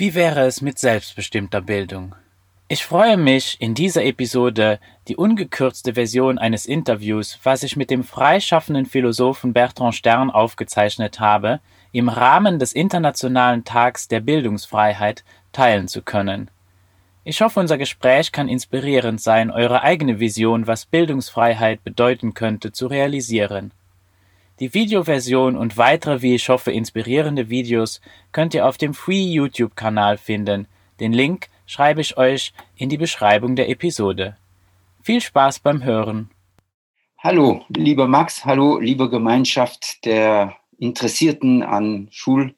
Wie wäre es mit selbstbestimmter Bildung? Ich freue mich, in dieser Episode die ungekürzte Version eines Interviews, was ich mit dem freischaffenden Philosophen Bertrand Stern aufgezeichnet habe, im Rahmen des Internationalen Tags der Bildungsfreiheit teilen zu können. Ich hoffe, unser Gespräch kann inspirierend sein, eure eigene Vision, was Bildungsfreiheit bedeuten könnte, zu realisieren. Die Videoversion und weitere, wie ich hoffe, inspirierende Videos könnt ihr auf dem Free YouTube-Kanal finden. Den Link schreibe ich euch in die Beschreibung der Episode. Viel Spaß beim Hören. Hallo, lieber Max, hallo, liebe Gemeinschaft der Interessierten an Schul-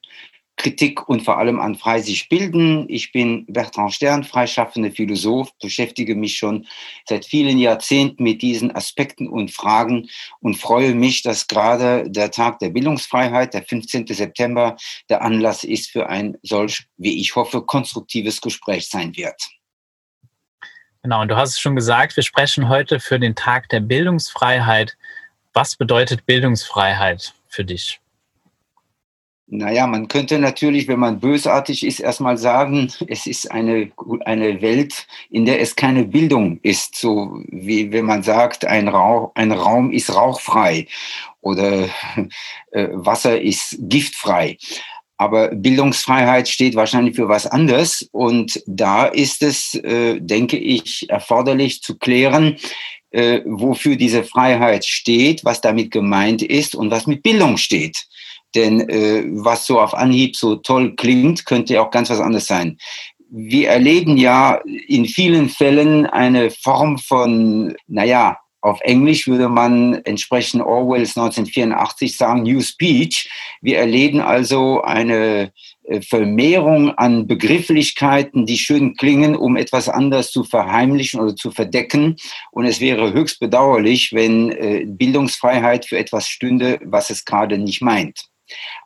Kritik und vor allem an frei sich bilden. Ich bin Bertrand Stern, freischaffender Philosoph, beschäftige mich schon seit vielen Jahrzehnten mit diesen Aspekten und Fragen und freue mich, dass gerade der Tag der Bildungsfreiheit, der 15. September, der Anlass ist für ein solch, wie ich hoffe, konstruktives Gespräch sein wird. Genau, und du hast es schon gesagt, wir sprechen heute für den Tag der Bildungsfreiheit. Was bedeutet Bildungsfreiheit für dich? Naja, man könnte natürlich, wenn man bösartig ist, erstmal sagen, es ist eine, eine Welt, in der es keine Bildung ist. So wie wenn man sagt, ein, Rauch, ein Raum ist rauchfrei oder äh, Wasser ist giftfrei. Aber Bildungsfreiheit steht wahrscheinlich für was anderes. Und da ist es, äh, denke ich, erforderlich zu klären, äh, wofür diese Freiheit steht, was damit gemeint ist und was mit Bildung steht. Denn äh, was so auf Anhieb so toll klingt, könnte ja auch ganz was anderes sein. Wir erleben ja in vielen Fällen eine Form von, naja, auf Englisch würde man entsprechend Orwells 1984 sagen, New Speech. Wir erleben also eine äh, Vermehrung an Begrifflichkeiten, die schön klingen, um etwas anderes zu verheimlichen oder zu verdecken. Und es wäre höchst bedauerlich, wenn äh, Bildungsfreiheit für etwas stünde, was es gerade nicht meint.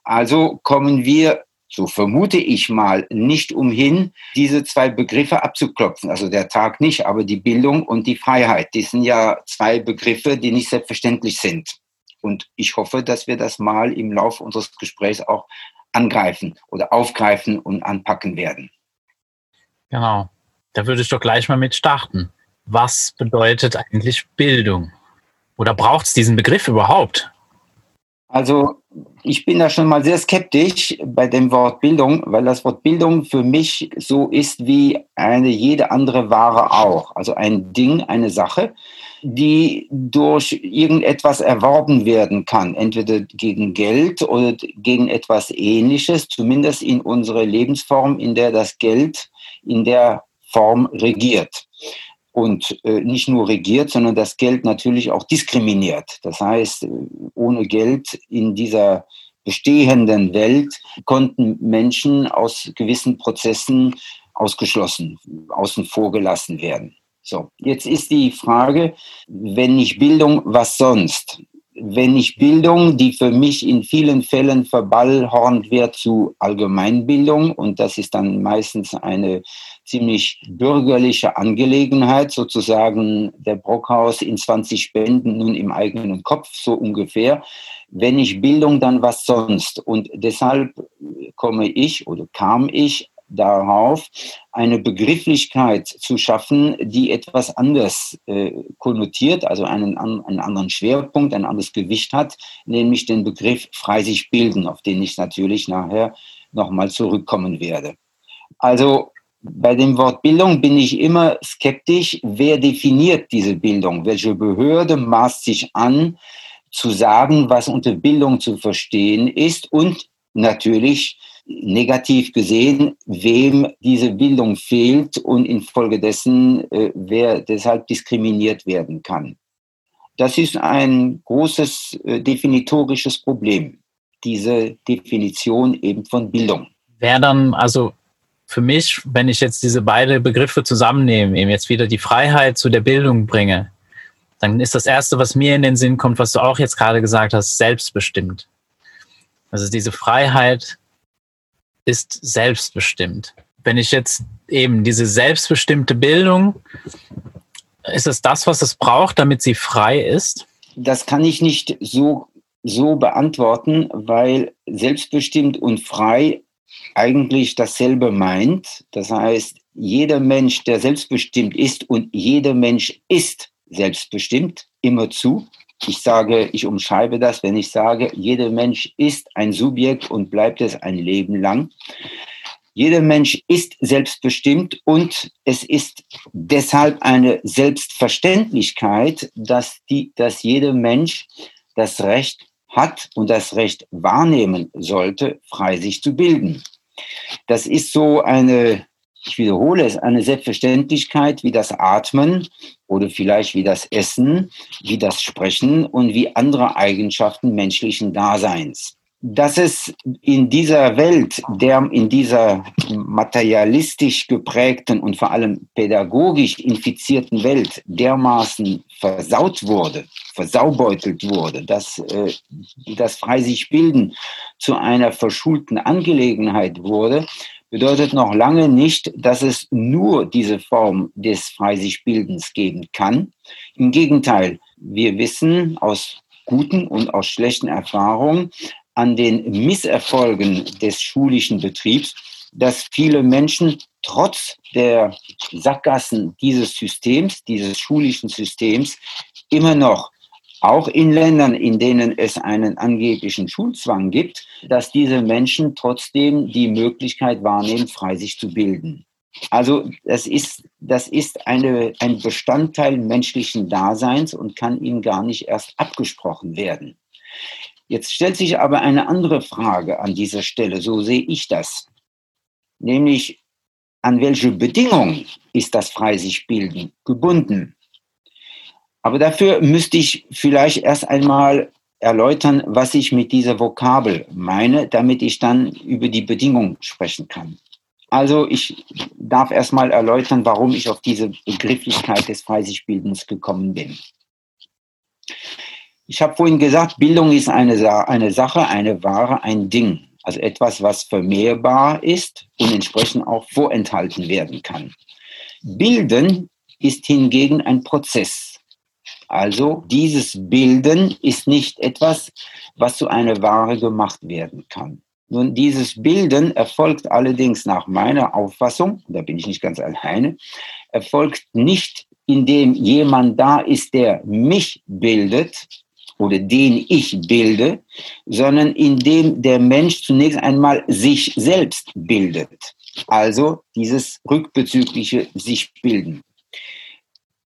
Also kommen wir, so vermute ich mal, nicht umhin, diese zwei Begriffe abzuklopfen. Also der Tag nicht, aber die Bildung und die Freiheit. Die sind ja zwei Begriffe, die nicht selbstverständlich sind. Und ich hoffe, dass wir das mal im Laufe unseres Gesprächs auch angreifen oder aufgreifen und anpacken werden. Genau. Da würde ich doch gleich mal mit starten. Was bedeutet eigentlich Bildung? Oder braucht es diesen Begriff überhaupt? Also ich bin da schon mal sehr skeptisch bei dem Wort Bildung, weil das Wort Bildung für mich so ist wie eine jede andere Ware auch. Also ein Ding, eine Sache, die durch irgendetwas erworben werden kann, entweder gegen Geld oder gegen etwas Ähnliches, zumindest in unserer Lebensform, in der das Geld in der Form regiert und äh, nicht nur regiert, sondern das Geld natürlich auch diskriminiert. Das heißt, äh, ohne Geld in dieser bestehenden Welt konnten Menschen aus gewissen Prozessen ausgeschlossen, außen vor gelassen werden. So, jetzt ist die Frage, wenn nicht Bildung, was sonst? wenn nicht Bildung, die für mich in vielen Fällen verballhornt wird zu Allgemeinbildung und das ist dann meistens eine ziemlich bürgerliche Angelegenheit, sozusagen der Brockhaus in 20 Spenden nun im eigenen Kopf, so ungefähr. Wenn nicht Bildung, dann was sonst? Und deshalb komme ich oder kam ich darauf, eine Begrifflichkeit zu schaffen, die etwas anders äh, konnotiert, also einen, einen anderen Schwerpunkt, ein anderes Gewicht hat, nämlich den Begriff frei sich bilden, auf den ich natürlich nachher nochmal zurückkommen werde. Also bei dem Wort Bildung bin ich immer skeptisch, wer definiert diese Bildung? Welche Behörde maßt sich an, zu sagen, was unter Bildung zu verstehen ist und natürlich negativ gesehen, wem diese Bildung fehlt und infolgedessen äh, wer deshalb diskriminiert werden kann. Das ist ein großes äh, definitorisches Problem, diese Definition eben von Bildung. Wäre dann also für mich, wenn ich jetzt diese beiden Begriffe zusammennehme, eben jetzt wieder die Freiheit zu der Bildung bringe, dann ist das Erste, was mir in den Sinn kommt, was du auch jetzt gerade gesagt hast, selbstbestimmt. Also diese Freiheit ist selbstbestimmt. Wenn ich jetzt eben diese selbstbestimmte Bildung, ist es das, was es braucht, damit sie frei ist? Das kann ich nicht so, so beantworten, weil selbstbestimmt und frei eigentlich dasselbe meint. Das heißt, jeder Mensch, der selbstbestimmt ist und jeder Mensch ist selbstbestimmt, immer zu. Ich sage, ich umschreibe das, wenn ich sage, jeder Mensch ist ein Subjekt und bleibt es ein Leben lang. Jeder Mensch ist selbstbestimmt und es ist deshalb eine Selbstverständlichkeit, dass, die, dass jeder Mensch das Recht hat und das Recht wahrnehmen sollte, frei sich zu bilden. Das ist so eine, ich wiederhole es, eine Selbstverständlichkeit wie das Atmen oder vielleicht wie das Essen, wie das Sprechen und wie andere Eigenschaften menschlichen Daseins. Dass es in dieser Welt, der in dieser materialistisch geprägten und vor allem pädagogisch infizierten Welt dermaßen versaut wurde, versaubeutelt wurde, dass äh, das frei sich bilden zu einer verschulten Angelegenheit wurde, bedeutet noch lange nicht, dass es nur diese Form des frei sich Bildens geben kann. Im Gegenteil, wir wissen aus guten und aus schlechten Erfahrungen, an den Misserfolgen des schulischen Betriebs, dass viele Menschen trotz der Sackgassen dieses Systems, dieses schulischen Systems, immer noch, auch in Ländern, in denen es einen angeblichen Schulzwang gibt, dass diese Menschen trotzdem die Möglichkeit wahrnehmen, frei sich zu bilden. Also das ist, das ist eine, ein Bestandteil menschlichen Daseins und kann ihm gar nicht erst abgesprochen werden. Jetzt stellt sich aber eine andere Frage an dieser Stelle, so sehe ich das. Nämlich, an welche Bedingungen ist das frei sich bilden gebunden? Aber dafür müsste ich vielleicht erst einmal erläutern, was ich mit dieser Vokabel meine, damit ich dann über die Bedingungen sprechen kann. Also ich darf erstmal erläutern, warum ich auf diese Begrifflichkeit des Freisichbildens gekommen bin. Ich habe vorhin gesagt, Bildung ist eine, eine Sache, eine Ware, ein Ding. Also etwas, was vermehrbar ist und entsprechend auch vorenthalten werden kann. Bilden ist hingegen ein Prozess. Also dieses Bilden ist nicht etwas, was zu einer Ware gemacht werden kann. Nun, dieses Bilden erfolgt allerdings nach meiner Auffassung, da bin ich nicht ganz alleine, erfolgt nicht, indem jemand da ist, der mich bildet, oder den ich bilde, sondern indem der Mensch zunächst einmal sich selbst bildet. Also dieses rückbezügliche sich bilden.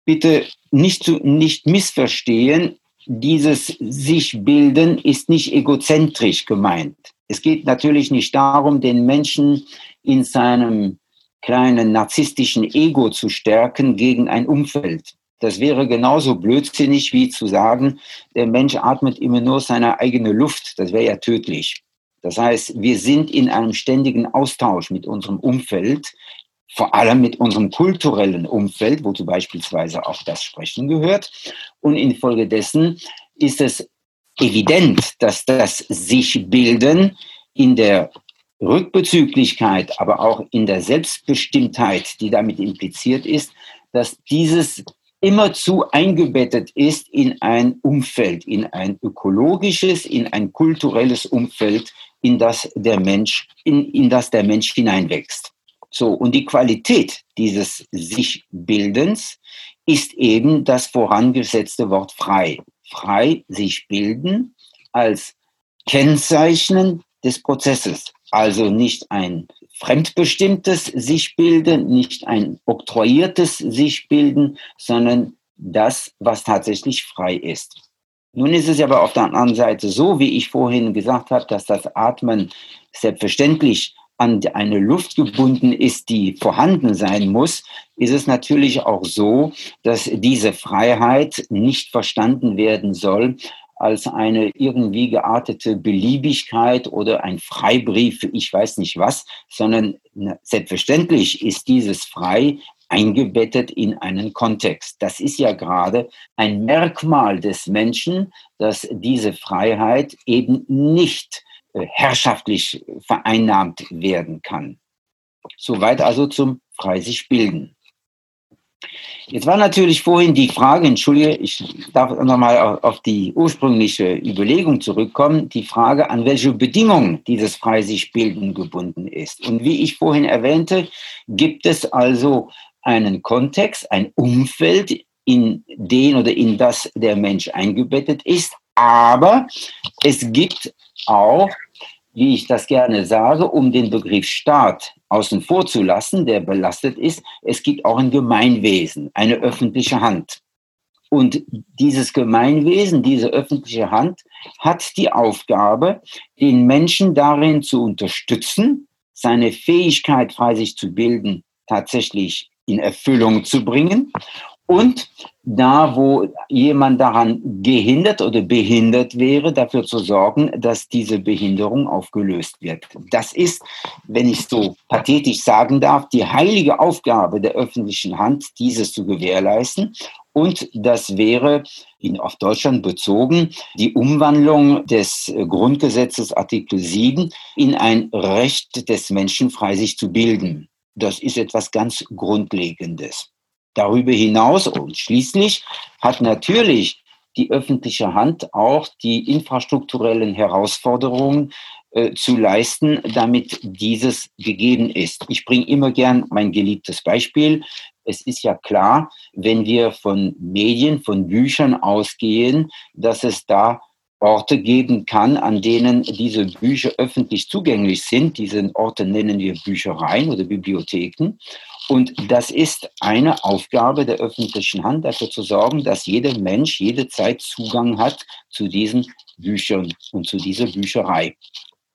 Bitte nicht, zu, nicht missverstehen, dieses sich bilden ist nicht egozentrisch gemeint. Es geht natürlich nicht darum, den Menschen in seinem kleinen narzisstischen Ego zu stärken gegen ein Umfeld. Das wäre genauso blödsinnig wie zu sagen, der Mensch atmet immer nur seine eigene Luft. Das wäre ja tödlich. Das heißt, wir sind in einem ständigen Austausch mit unserem Umfeld, vor allem mit unserem kulturellen Umfeld, wozu beispielsweise auch das Sprechen gehört. Und infolgedessen ist es evident, dass das sich bilden in der Rückbezüglichkeit, aber auch in der Selbstbestimmtheit, die damit impliziert ist, dass dieses immerzu eingebettet ist in ein Umfeld, in ein ökologisches, in ein kulturelles Umfeld, in das der Mensch, in, in das der Mensch hineinwächst. So, und die Qualität dieses Sich-Bildens ist eben das vorangesetzte Wort frei. Frei sich bilden als Kennzeichnen des Prozesses. Also nicht ein fremdbestimmtes sich bilden, nicht ein oktroyiertes sich bilden, sondern das, was tatsächlich frei ist. Nun ist es aber auf der anderen Seite so, wie ich vorhin gesagt habe, dass das Atmen selbstverständlich an eine Luft gebunden ist, die vorhanden sein muss, ist es natürlich auch so, dass diese Freiheit nicht verstanden werden soll als eine irgendwie geartete Beliebigkeit oder ein Freibrief ich weiß nicht was, sondern selbstverständlich ist dieses frei eingebettet in einen Kontext. Das ist ja gerade ein Merkmal des Menschen, dass diese Freiheit eben nicht herrschaftlich vereinnahmt werden kann. Soweit also zum frei sich bilden. Jetzt war natürlich vorhin die Frage, entschuldige, ich darf nochmal auf die ursprüngliche Überlegung zurückkommen, die Frage, an welche Bedingungen dieses Freisichbilden gebunden ist. Und wie ich vorhin erwähnte, gibt es also einen Kontext, ein Umfeld, in den oder in das der Mensch eingebettet ist, aber es gibt auch wie ich das gerne sage, um den Begriff Staat außen vor zu lassen, der belastet ist, es gibt auch ein Gemeinwesen, eine öffentliche Hand. Und dieses Gemeinwesen, diese öffentliche Hand hat die Aufgabe, den Menschen darin zu unterstützen, seine Fähigkeit, frei sich zu bilden, tatsächlich in Erfüllung zu bringen und da, wo jemand daran gehindert oder behindert wäre, dafür zu sorgen, dass diese Behinderung aufgelöst wird. Das ist, wenn ich so pathetisch sagen darf, die heilige Aufgabe der öffentlichen Hand, dieses zu gewährleisten. Und das wäre in, auf Deutschland bezogen die Umwandlung des Grundgesetzes Artikel 7 in ein Recht des Menschen, frei sich zu bilden. Das ist etwas ganz Grundlegendes. Darüber hinaus und schließlich hat natürlich die öffentliche Hand auch die infrastrukturellen Herausforderungen äh, zu leisten, damit dieses gegeben ist. Ich bringe immer gern mein geliebtes Beispiel. Es ist ja klar, wenn wir von Medien, von Büchern ausgehen, dass es da Orte geben kann, an denen diese Bücher öffentlich zugänglich sind. Diese Orte nennen wir Büchereien oder Bibliotheken. Und das ist eine Aufgabe der öffentlichen Hand, dafür zu sorgen, dass jeder Mensch jede Zeit Zugang hat zu diesen Büchern und zu dieser Bücherei.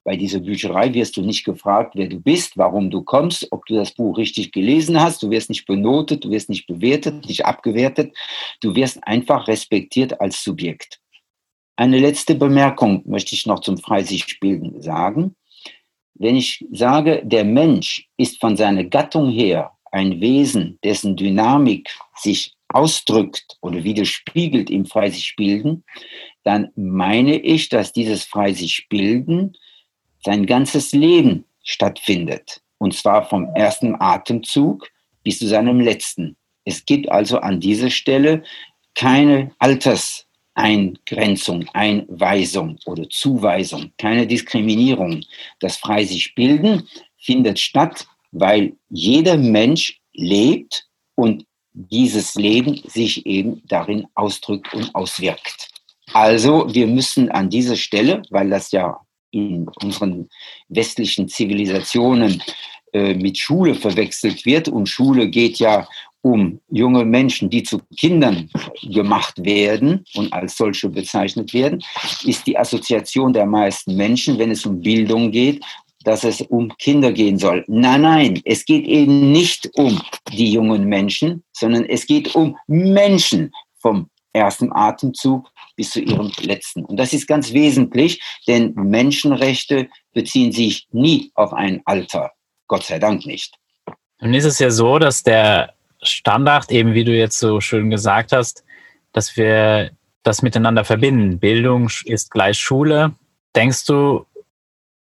Bei dieser Bücherei wirst du nicht gefragt, wer du bist, warum du kommst, ob du das Buch richtig gelesen hast. Du wirst nicht benotet, du wirst nicht bewertet, nicht abgewertet. Du wirst einfach respektiert als Subjekt. Eine letzte Bemerkung möchte ich noch zum Freisichtbilden sagen. Wenn ich sage, der Mensch ist von seiner Gattung her ein Wesen, dessen Dynamik sich ausdrückt oder widerspiegelt im Freisichbilden, dann meine ich, dass dieses Freisichbilden sein ganzes Leben stattfindet. Und zwar vom ersten Atemzug bis zu seinem letzten. Es gibt also an dieser Stelle keine Alterseingrenzung, Einweisung oder Zuweisung, keine Diskriminierung. Das Freisichbilden findet statt weil jeder Mensch lebt und dieses Leben sich eben darin ausdrückt und auswirkt. Also wir müssen an dieser Stelle, weil das ja in unseren westlichen Zivilisationen äh, mit Schule verwechselt wird und Schule geht ja um junge Menschen, die zu Kindern gemacht werden und als solche bezeichnet werden, ist die Assoziation der meisten Menschen, wenn es um Bildung geht, dass es um Kinder gehen soll. Nein, nein, es geht eben nicht um die jungen Menschen, sondern es geht um Menschen vom ersten Atemzug bis zu ihrem letzten. Und das ist ganz wesentlich, denn Menschenrechte beziehen sich nie auf ein Alter. Gott sei Dank nicht. Nun ist es ja so, dass der Standard, eben wie du jetzt so schön gesagt hast, dass wir das miteinander verbinden. Bildung ist gleich Schule. Denkst du,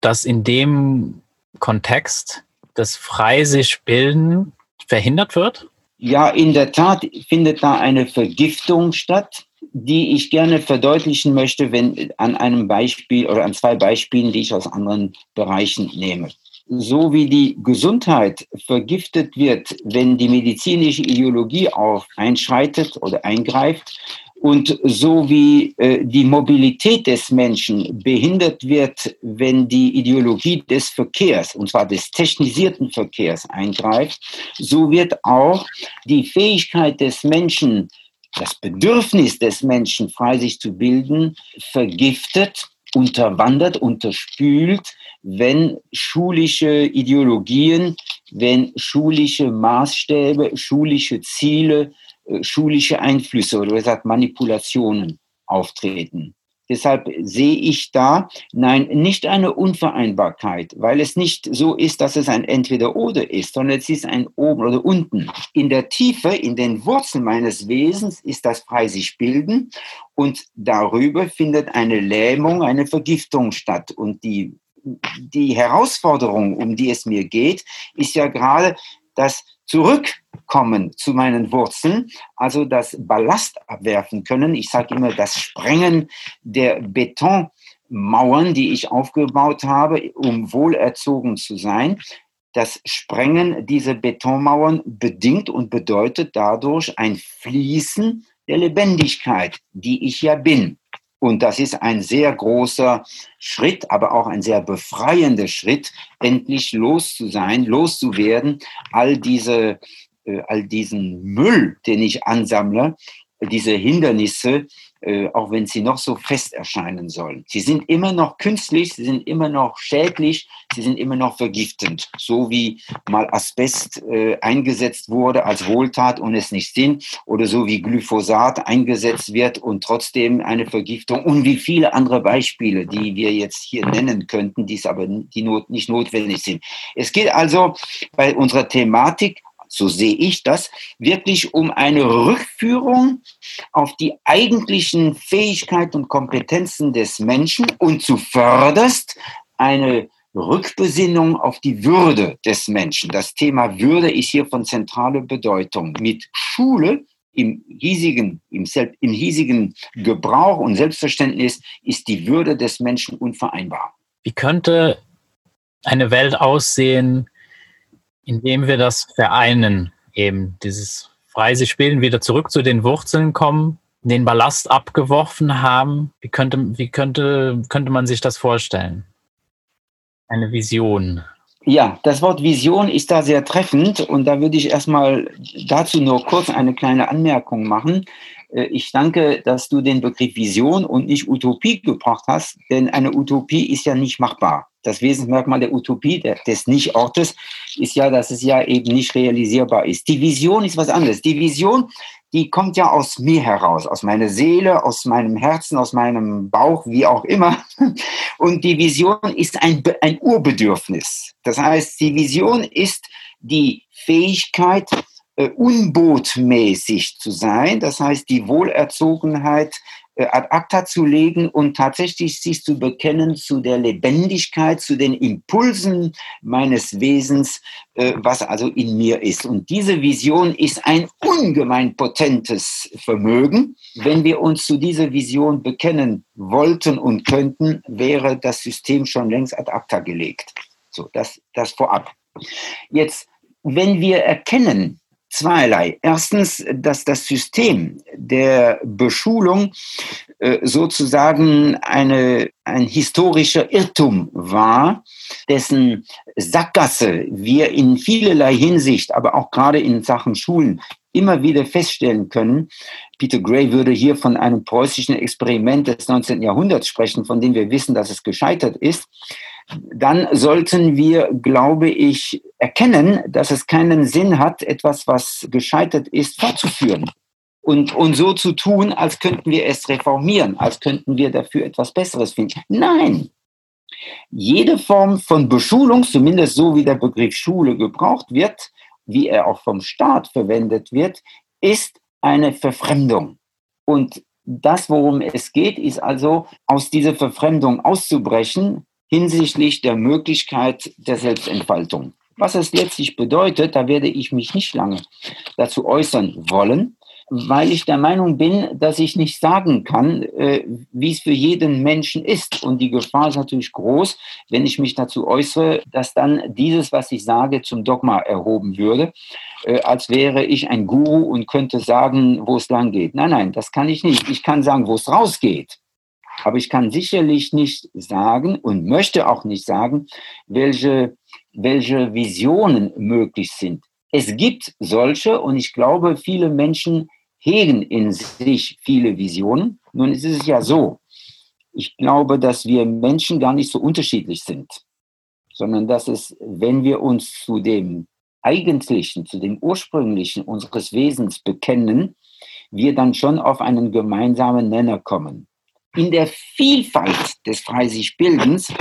dass in dem Kontext das frei sich bilden verhindert wird? Ja, in der Tat findet da eine Vergiftung statt, die ich gerne verdeutlichen möchte, wenn an einem Beispiel oder an zwei Beispielen, die ich aus anderen Bereichen nehme. So wie die Gesundheit vergiftet wird, wenn die medizinische Ideologie auch einschreitet oder eingreift, und so wie äh, die Mobilität des Menschen behindert wird, wenn die Ideologie des Verkehrs, und zwar des technisierten Verkehrs eingreift, so wird auch die Fähigkeit des Menschen, das Bedürfnis des Menschen, frei sich zu bilden, vergiftet, unterwandert, unterspült, wenn schulische Ideologien, wenn schulische Maßstäbe, schulische Ziele schulische Einflüsse oder gesagt Manipulationen auftreten. Deshalb sehe ich da, nein, nicht eine Unvereinbarkeit, weil es nicht so ist, dass es ein Entweder-Oder ist, sondern es ist ein Oben oder Unten. In der Tiefe, in den Wurzeln meines Wesens ist das frei sich bilden und darüber findet eine Lähmung, eine Vergiftung statt. Und die, die Herausforderung, um die es mir geht, ist ja gerade das Zurückkommen zu meinen Wurzeln, also das Ballast abwerfen können. Ich sage immer, das Sprengen der Betonmauern, die ich aufgebaut habe, um wohlerzogen zu sein. Das Sprengen dieser Betonmauern bedingt und bedeutet dadurch ein Fließen der Lebendigkeit, die ich ja bin. Und das ist ein sehr großer Schritt, aber auch ein sehr befreiender Schritt, endlich los zu sein, loszuwerden, all diese, äh, all diesen Müll, den ich ansammle, diese Hindernisse, äh, auch wenn sie noch so fest erscheinen sollen. Sie sind immer noch künstlich, sie sind immer noch schädlich, sie sind immer noch vergiftend, so wie mal Asbest äh, eingesetzt wurde als Wohltat und es nicht sind, oder so wie Glyphosat eingesetzt wird und trotzdem eine Vergiftung und wie viele andere Beispiele, die wir jetzt hier nennen könnten, die es aber die not, nicht notwendig sind. Es geht also bei unserer Thematik so sehe ich das, wirklich um eine Rückführung auf die eigentlichen Fähigkeiten und Kompetenzen des Menschen und zuvörderst eine Rückbesinnung auf die Würde des Menschen. Das Thema Würde ist hier von zentraler Bedeutung. Mit Schule im hiesigen, im, im hiesigen Gebrauch und Selbstverständnis ist die Würde des Menschen unvereinbar. Wie könnte eine Welt aussehen, indem wir das vereinen, eben dieses frei sich bilden, wieder zurück zu den Wurzeln kommen, den Ballast abgeworfen haben. Wie könnte, wie könnte, könnte man sich das vorstellen? Eine Vision. Ja, das Wort Vision ist da sehr treffend und da würde ich erstmal dazu nur kurz eine kleine Anmerkung machen. Äh, ich danke, dass du den Begriff Vision und nicht Utopie gebracht hast, denn eine Utopie ist ja nicht machbar. Das Wesensmerkmal der Utopie, des Nichtortes, ist ja, dass es ja eben nicht realisierbar ist. Die Vision ist was anderes. Die Vision, die kommt ja aus mir heraus, aus meiner Seele, aus meinem Herzen, aus meinem Bauch, wie auch immer. Und die Vision ist ein, ein Urbedürfnis. Das heißt, die Vision ist die Fähigkeit, äh, unbotmäßig zu sein, das heißt die Wohlerzogenheit ad acta zu legen und tatsächlich sich zu bekennen zu der Lebendigkeit, zu den Impulsen meines Wesens, äh, was also in mir ist. Und diese Vision ist ein ungemein potentes Vermögen. Wenn wir uns zu dieser Vision bekennen wollten und könnten, wäre das System schon längst ad acta gelegt. So, das, das vorab. Jetzt, wenn wir erkennen, zweierlei. Erstens, dass das System der Beschulung äh, sozusagen eine, ein historischer Irrtum war, dessen Sackgasse wir in vielerlei Hinsicht, aber auch gerade in Sachen Schulen immer wieder feststellen können. Peter Gray würde hier von einem preußischen Experiment des 19. Jahrhunderts sprechen, von dem wir wissen, dass es gescheitert ist dann sollten wir, glaube ich, erkennen, dass es keinen Sinn hat, etwas, was gescheitert ist, fortzuführen. Und, und so zu tun, als könnten wir es reformieren, als könnten wir dafür etwas Besseres finden. Nein, jede Form von Beschulung, zumindest so wie der Begriff Schule gebraucht wird, wie er auch vom Staat verwendet wird, ist eine Verfremdung. Und das, worum es geht, ist also, aus dieser Verfremdung auszubrechen, hinsichtlich der Möglichkeit der Selbstentfaltung. Was es letztlich bedeutet, da werde ich mich nicht lange dazu äußern wollen, weil ich der Meinung bin, dass ich nicht sagen kann, äh, wie es für jeden Menschen ist. Und die Gefahr ist natürlich groß, wenn ich mich dazu äußere, dass dann dieses, was ich sage, zum Dogma erhoben würde, äh, als wäre ich ein Guru und könnte sagen, wo es lang geht. Nein, nein, das kann ich nicht. Ich kann sagen, wo es rausgeht. Aber ich kann sicherlich nicht sagen und möchte auch nicht sagen, welche, welche Visionen möglich sind. Es gibt solche und ich glaube, viele Menschen hegen in sich viele Visionen. Nun ist es ja so, ich glaube, dass wir Menschen gar nicht so unterschiedlich sind, sondern dass es, wenn wir uns zu dem Eigentlichen, zu dem Ursprünglichen unseres Wesens bekennen, wir dann schon auf einen gemeinsamen Nenner kommen. In der Vielfalt des Freisichbildens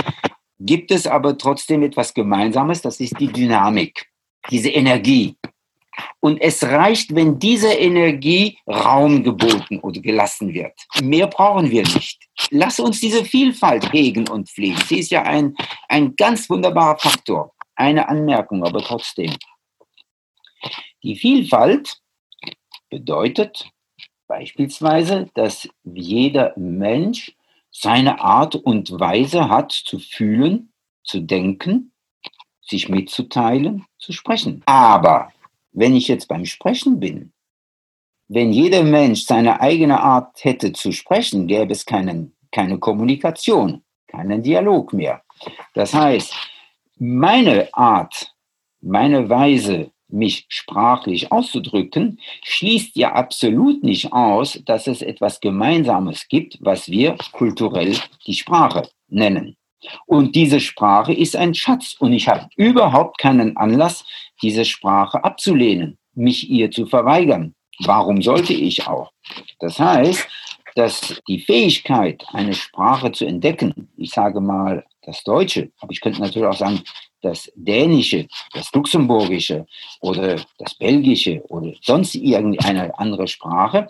gibt es aber trotzdem etwas Gemeinsames, das ist die Dynamik, diese Energie. Und es reicht, wenn diese Energie Raum geboten oder gelassen wird. Mehr brauchen wir nicht. Lass uns diese Vielfalt hegen und pflegen. Sie ist ja ein, ein ganz wunderbarer Faktor. Eine Anmerkung, aber trotzdem. Die Vielfalt bedeutet beispielsweise, dass jeder Mensch seine Art und Weise hat zu fühlen, zu denken, sich mitzuteilen, zu sprechen. Aber wenn ich jetzt beim Sprechen bin, wenn jeder Mensch seine eigene Art hätte zu sprechen, gäbe es keinen, keine Kommunikation, keinen Dialog mehr. Das heißt, meine Art, meine Weise, mich sprachlich auszudrücken, schließt ja absolut nicht aus, dass es etwas Gemeinsames gibt, was wir kulturell die Sprache nennen. Und diese Sprache ist ein Schatz und ich habe überhaupt keinen Anlass, diese Sprache abzulehnen, mich ihr zu verweigern. Warum sollte ich auch? Das heißt, dass die Fähigkeit, eine Sprache zu entdecken, ich sage mal das Deutsche, aber ich könnte natürlich auch sagen, das Dänische, das Luxemburgische oder das Belgische oder sonst irgendeine andere Sprache,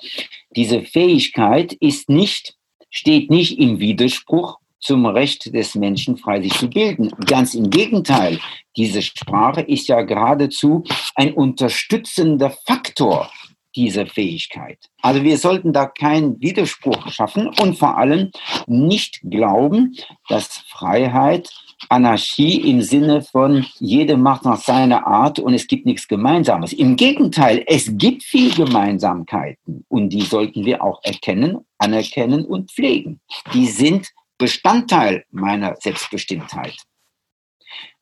diese Fähigkeit ist nicht, steht nicht im Widerspruch zum Recht des Menschen, frei sich zu bilden. Ganz im Gegenteil, diese Sprache ist ja geradezu ein unterstützender Faktor dieser Fähigkeit. Also wir sollten da keinen Widerspruch schaffen und vor allem nicht glauben, dass Freiheit Anarchie im Sinne von jede macht nach seiner Art und es gibt nichts Gemeinsames. Im Gegenteil, es gibt viel Gemeinsamkeiten und die sollten wir auch erkennen, anerkennen und pflegen. Die sind Bestandteil meiner Selbstbestimmtheit.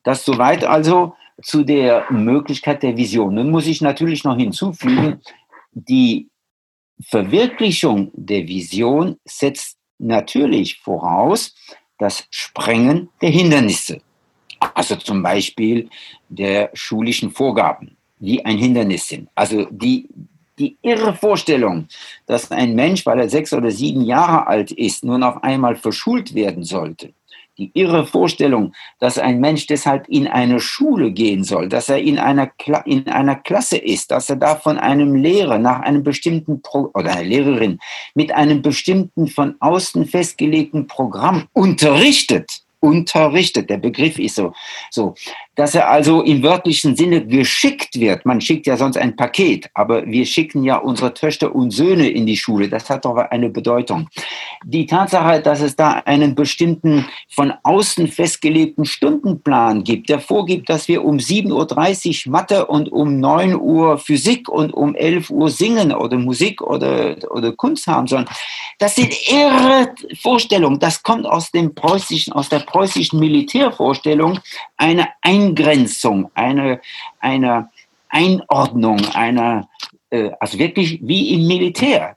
Das soweit also zu der Möglichkeit der Vision. Nun muss ich natürlich noch hinzufügen, die Verwirklichung der Vision setzt natürlich voraus das Sprengen der Hindernisse. Also zum Beispiel der schulischen Vorgaben, die ein Hindernis sind. Also die, die irre Vorstellung, dass ein Mensch, weil er sechs oder sieben Jahre alt ist, nur noch einmal verschult werden sollte. Die irre Vorstellung, dass ein Mensch deshalb in eine Schule gehen soll, dass er in einer, Kla in einer Klasse ist, dass er da von einem Lehrer nach einem bestimmten Pro oder einer Lehrerin mit einem bestimmten von außen festgelegten Programm unterrichtet unterrichtet. Der Begriff ist so, so, dass er also im wörtlichen Sinne geschickt wird. Man schickt ja sonst ein Paket, aber wir schicken ja unsere Töchter und Söhne in die Schule. Das hat doch eine Bedeutung. Die Tatsache, dass es da einen bestimmten von außen festgelegten Stundenplan gibt, der vorgibt, dass wir um 7.30 Uhr Mathe und um 9 Uhr Physik und um 11 Uhr Singen oder Musik oder, oder Kunst haben sollen. Das sind irre Vorstellungen. Das kommt aus dem preußischen, aus der preußischen Militärvorstellung eine Eingrenzung, eine, eine Einordnung, eine, äh, also wirklich wie im Militär.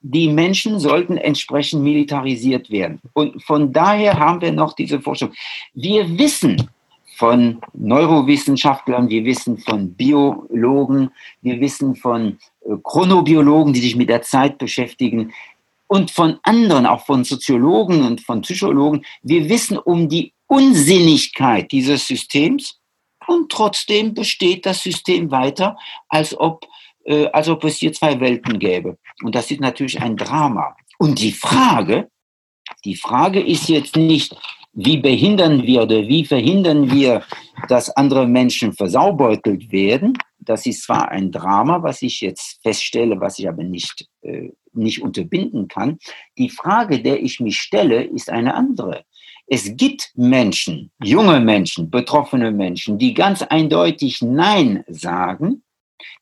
Die Menschen sollten entsprechend militarisiert werden. Und von daher haben wir noch diese Vorstellung. Wir wissen, von Neurowissenschaftlern, wir wissen von Biologen, wir wissen von äh, Chronobiologen, die sich mit der Zeit beschäftigen, und von anderen, auch von Soziologen und von Psychologen, wir wissen um die Unsinnigkeit dieses Systems und trotzdem besteht das System weiter, als ob, äh, als ob es hier zwei Welten gäbe. Und das ist natürlich ein Drama. Und die Frage, die Frage ist jetzt nicht, wie behindern wir oder wie verhindern wir, dass andere Menschen versaubeutelt werden? Das ist zwar ein Drama, was ich jetzt feststelle, was ich aber nicht äh, nicht unterbinden kann. Die Frage, der ich mich stelle, ist eine andere. Es gibt Menschen, junge Menschen, betroffene Menschen, die ganz eindeutig Nein sagen,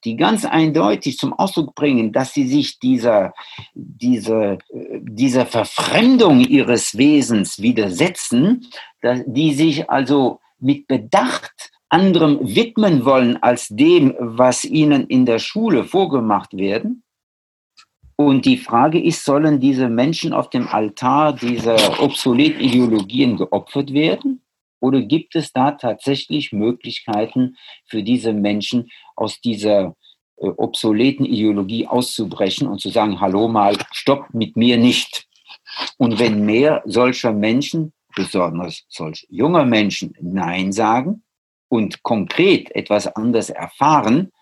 die ganz eindeutig zum Ausdruck bringen, dass sie sich dieser, dieser, dieser Verfremdung ihres Wesens widersetzen, die sich also mit Bedacht anderem widmen wollen als dem, was ihnen in der Schule vorgemacht werden. Und die Frage ist, sollen diese Menschen auf dem Altar dieser obsoleten Ideologien geopfert werden? Oder gibt es da tatsächlich Möglichkeiten für diese Menschen aus dieser äh, obsoleten Ideologie auszubrechen und zu sagen, hallo mal, stopp mit mir nicht. Und wenn mehr solcher Menschen, besonders solch junger Menschen, Nein sagen und konkret etwas anders erfahren,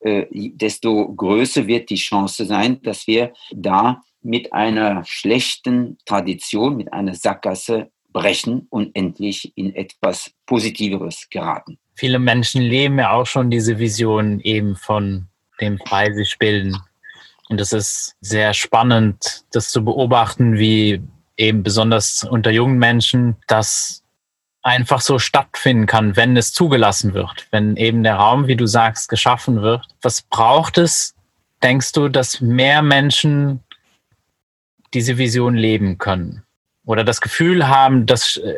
desto größer wird die Chance sein, dass wir da mit einer schlechten Tradition, mit einer Sackgasse brechen und endlich in etwas Positiveres geraten. Viele Menschen leben ja auch schon diese Vision eben von dem frei sich bilden. Und es ist sehr spannend, das zu beobachten, wie eben besonders unter jungen Menschen das einfach so stattfinden kann, wenn es zugelassen wird, wenn eben der Raum, wie du sagst, geschaffen wird. Was braucht es, denkst du, dass mehr Menschen diese Vision leben können? Oder das Gefühl haben, dass, äh,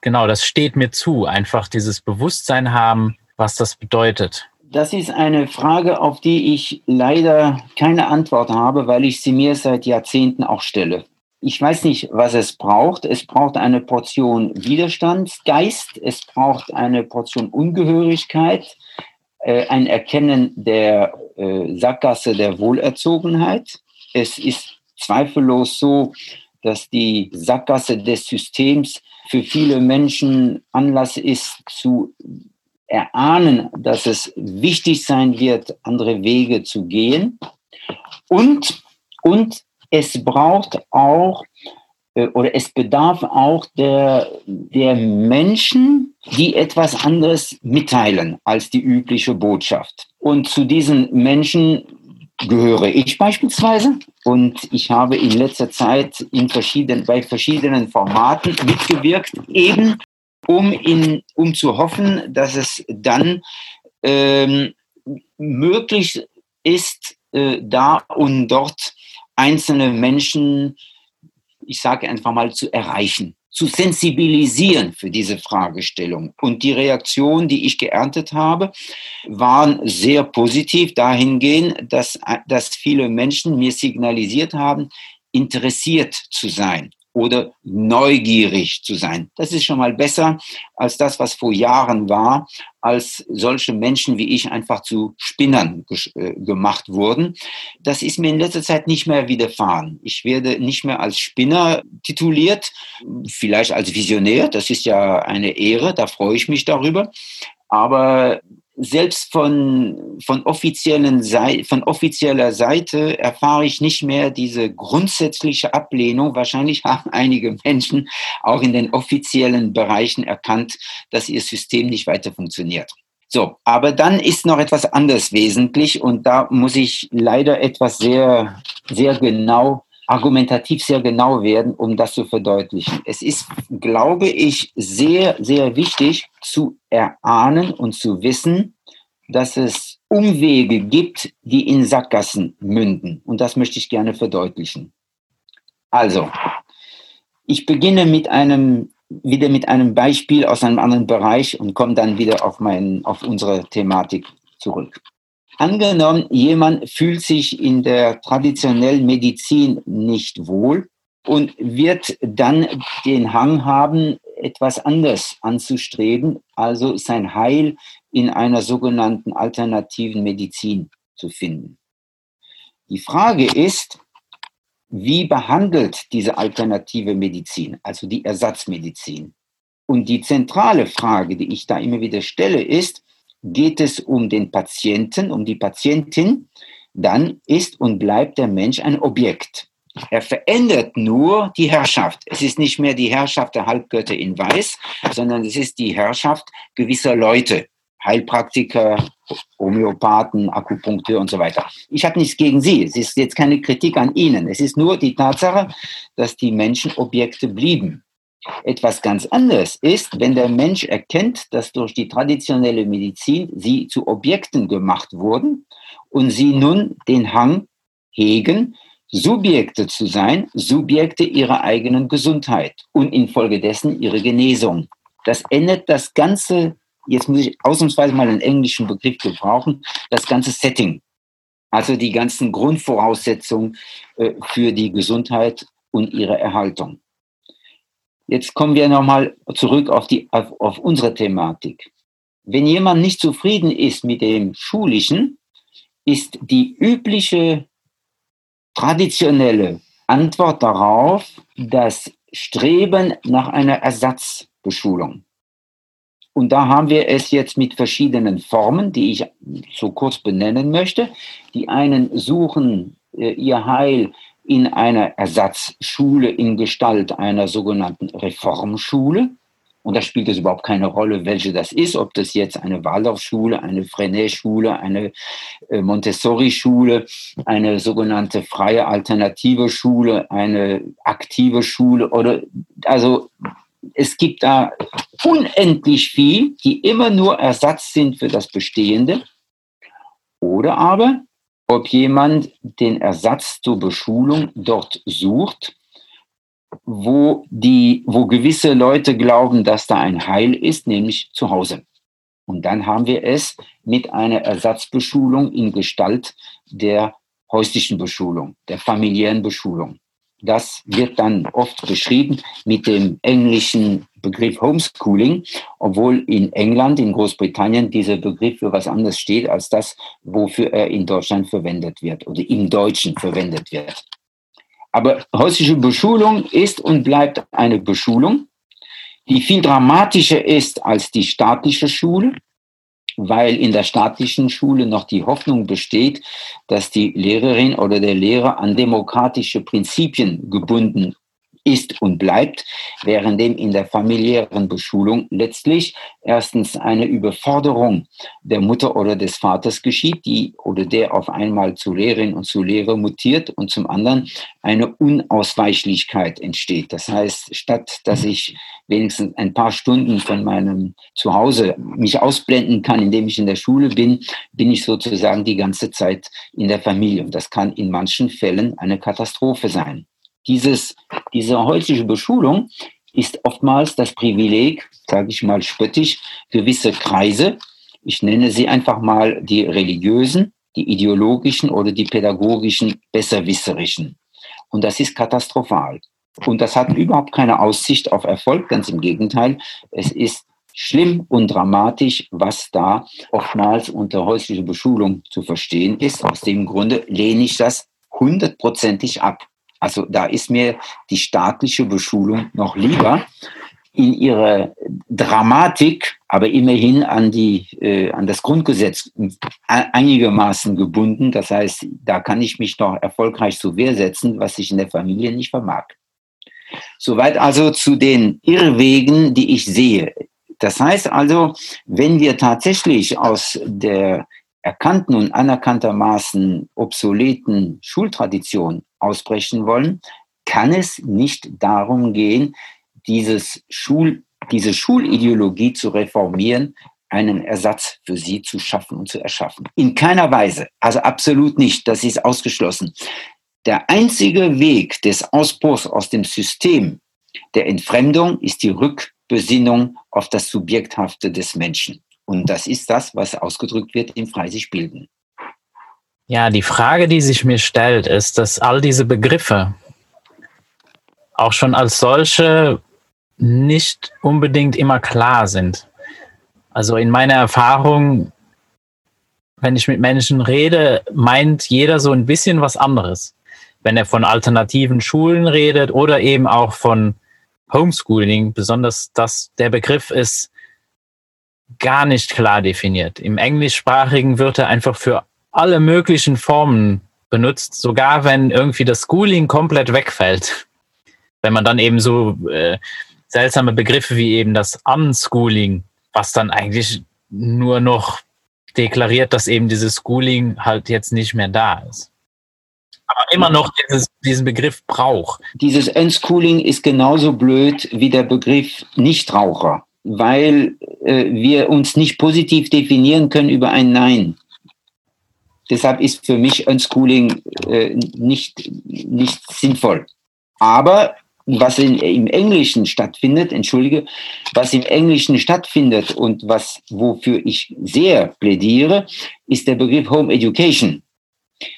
genau, das steht mir zu, einfach dieses Bewusstsein haben, was das bedeutet. Das ist eine Frage, auf die ich leider keine Antwort habe, weil ich sie mir seit Jahrzehnten auch stelle. Ich weiß nicht, was es braucht. Es braucht eine Portion Widerstandsgeist, es braucht eine Portion Ungehörigkeit, äh, ein Erkennen der äh, Sackgasse der Wohlerzogenheit. Es ist zweifellos so, dass die Sackgasse des Systems für viele Menschen Anlass ist zu erahnen, dass es wichtig sein wird, andere Wege zu gehen. Und, und es braucht auch äh, oder es bedarf auch der, der Menschen, die etwas anderes mitteilen als die übliche Botschaft. Und zu diesen Menschen gehöre ich beispielsweise und ich habe in letzter Zeit in verschiedenen, bei verschiedenen Formaten mitgewirkt, eben um, in, um zu hoffen, dass es dann ähm, möglich ist, äh, da und dort einzelne Menschen, ich sage einfach mal, zu erreichen, zu sensibilisieren für diese Fragestellung. Und die Reaktion, die ich geerntet habe, waren sehr positiv dahingehend, dass, dass viele Menschen mir signalisiert haben, interessiert zu sein oder neugierig zu sein. Das ist schon mal besser als das, was vor Jahren war, als solche Menschen wie ich einfach zu Spinnern äh, gemacht wurden. Das ist mir in letzter Zeit nicht mehr widerfahren. Ich werde nicht mehr als Spinner tituliert, vielleicht als Visionär. Das ist ja eine Ehre, da freue ich mich darüber. Aber selbst von, von, offiziellen Seite, von offizieller Seite erfahre ich nicht mehr diese grundsätzliche Ablehnung. Wahrscheinlich haben einige Menschen auch in den offiziellen Bereichen erkannt, dass ihr System nicht weiter funktioniert. So, aber dann ist noch etwas anderes wesentlich und da muss ich leider etwas sehr, sehr genau argumentativ sehr genau werden, um das zu verdeutlichen. Es ist, glaube ich, sehr, sehr wichtig zu erahnen und zu wissen, dass es Umwege gibt, die in Sackgassen münden. Und das möchte ich gerne verdeutlichen. Also, ich beginne mit einem, wieder mit einem Beispiel aus einem anderen Bereich und komme dann wieder auf, mein, auf unsere Thematik zurück. Angenommen, jemand fühlt sich in der traditionellen Medizin nicht wohl und wird dann den Hang haben, etwas anderes anzustreben, also sein Heil in einer sogenannten alternativen Medizin zu finden. Die Frage ist, wie behandelt diese alternative Medizin, also die Ersatzmedizin? Und die zentrale Frage, die ich da immer wieder stelle, ist, Geht es um den Patienten, um die Patientin, dann ist und bleibt der Mensch ein Objekt. Er verändert nur die Herrschaft. Es ist nicht mehr die Herrschaft der Halbgötter in Weiß, sondern es ist die Herrschaft gewisser Leute, Heilpraktiker, Homöopathen, Akupunkteur und so weiter. Ich habe nichts gegen Sie. Es ist jetzt keine Kritik an Ihnen. Es ist nur die Tatsache, dass die Menschen Objekte blieben. Etwas ganz anderes ist, wenn der Mensch erkennt, dass durch die traditionelle Medizin sie zu Objekten gemacht wurden und sie nun den Hang hegen, Subjekte zu sein, Subjekte ihrer eigenen Gesundheit und infolgedessen ihre Genesung. Das ändert das ganze, jetzt muss ich ausnahmsweise mal einen englischen Begriff gebrauchen, das ganze Setting. Also die ganzen Grundvoraussetzungen äh, für die Gesundheit und ihre Erhaltung. Jetzt kommen wir nochmal zurück auf, die, auf, auf unsere Thematik. Wenn jemand nicht zufrieden ist mit dem Schulischen, ist die übliche traditionelle Antwort darauf das Streben nach einer Ersatzbeschulung. Und da haben wir es jetzt mit verschiedenen Formen, die ich so kurz benennen möchte. Die einen suchen äh, ihr Heil in einer Ersatzschule in Gestalt einer sogenannten Reformschule. Und da spielt es überhaupt keine Rolle, welche das ist, ob das jetzt eine Waldorfschule, eine Frenet-Schule, eine äh, Montessori-Schule, eine sogenannte freie alternative Schule, eine aktive Schule oder also es gibt da unendlich viel, die immer nur Ersatz sind für das Bestehende. Oder aber, ob jemand den Ersatz zur Beschulung dort sucht, wo, die, wo gewisse Leute glauben, dass da ein Heil ist, nämlich zu Hause. Und dann haben wir es mit einer Ersatzbeschulung in Gestalt der häuslichen Beschulung, der familiären Beschulung. Das wird dann oft beschrieben mit dem englischen Begriff Homeschooling, obwohl in England, in Großbritannien dieser Begriff für was anderes steht als das, wofür er in Deutschland verwendet wird oder im Deutschen verwendet wird. Aber häusliche Beschulung ist und bleibt eine Beschulung, die viel dramatischer ist als die staatliche Schule, weil in der staatlichen Schule noch die Hoffnung besteht, dass die Lehrerin oder der Lehrer an demokratische Prinzipien gebunden ist und bleibt, währenddem in der familiären Beschulung letztlich erstens eine Überforderung der Mutter oder des Vaters geschieht, die oder der auf einmal zu Lehrerin und zu Lehrer mutiert und zum anderen eine Unausweichlichkeit entsteht. Das heißt, statt dass ich wenigstens ein paar Stunden von meinem Zuhause mich ausblenden kann, indem ich in der Schule bin, bin ich sozusagen die ganze Zeit in der Familie. Und das kann in manchen Fällen eine Katastrophe sein. Dieses, diese häusliche Beschulung ist oftmals das Privileg, sage ich mal spöttisch, gewisse Kreise. Ich nenne sie einfach mal die religiösen, die ideologischen oder die pädagogischen Besserwisserischen. Und das ist katastrophal. Und das hat überhaupt keine Aussicht auf Erfolg, ganz im Gegenteil. Es ist schlimm und dramatisch, was da oftmals unter häuslicher Beschulung zu verstehen ist. Aus dem Grunde lehne ich das hundertprozentig ab. Also da ist mir die staatliche Beschulung noch lieber in ihrer Dramatik, aber immerhin an, die, äh, an das Grundgesetz einigermaßen gebunden. Das heißt, da kann ich mich noch erfolgreich zu Wehr setzen, was ich in der Familie nicht vermag. Soweit also zu den Irrwegen, die ich sehe. Das heißt also, wenn wir tatsächlich aus der erkannten und anerkanntermaßen obsoleten Schultradition ausbrechen wollen, kann es nicht darum gehen, dieses Schul, diese Schulideologie zu reformieren, einen Ersatz für sie zu schaffen und zu erschaffen. In keiner Weise, also absolut nicht, das ist ausgeschlossen. Der einzige Weg des Ausbruchs aus dem System der Entfremdung ist die Rückbesinnung auf das Subjekthafte des Menschen. Und das ist das, was ausgedrückt wird im Freisich bilden. Ja, die Frage, die sich mir stellt, ist, dass all diese Begriffe auch schon als solche nicht unbedingt immer klar sind. Also in meiner Erfahrung, wenn ich mit Menschen rede, meint jeder so ein bisschen was anderes. Wenn er von alternativen Schulen redet oder eben auch von Homeschooling, besonders dass der Begriff ist gar nicht klar definiert. Im Englischsprachigen wird er einfach für alle möglichen Formen benutzt, sogar wenn irgendwie das Schooling komplett wegfällt. Wenn man dann eben so äh, seltsame Begriffe wie eben das Unschooling, was dann eigentlich nur noch deklariert, dass eben dieses Schooling halt jetzt nicht mehr da ist. Aber immer noch dieses, diesen Begriff braucht. Dieses Unschooling ist genauso blöd wie der Begriff Nichtraucher, weil äh, wir uns nicht positiv definieren können über ein Nein. Deshalb ist für mich Unschooling äh, nicht, nicht sinnvoll. Aber was in, im Englischen stattfindet, entschuldige, was im Englischen stattfindet und was, wofür ich sehr plädiere, ist der Begriff Home Education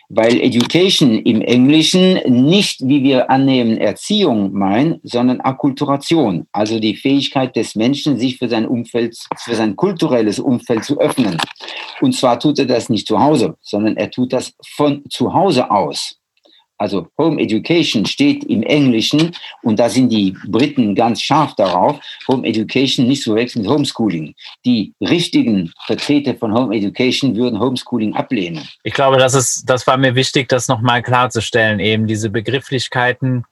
weil Education im Englischen nicht, wie wir annehmen, Erziehung meint, sondern Akkulturation, also die Fähigkeit des Menschen, sich für sein Umfeld, für sein kulturelles Umfeld zu öffnen. Und zwar tut er das nicht zu Hause, sondern er tut das von zu Hause aus. Also Home Education steht im Englischen und da sind die Briten ganz scharf darauf, Home Education nicht zu wechseln mit Homeschooling. Die richtigen Vertreter von Home Education würden Homeschooling ablehnen. Ich glaube, das ist, das war mir wichtig, das nochmal klarzustellen, eben diese Begrifflichkeiten,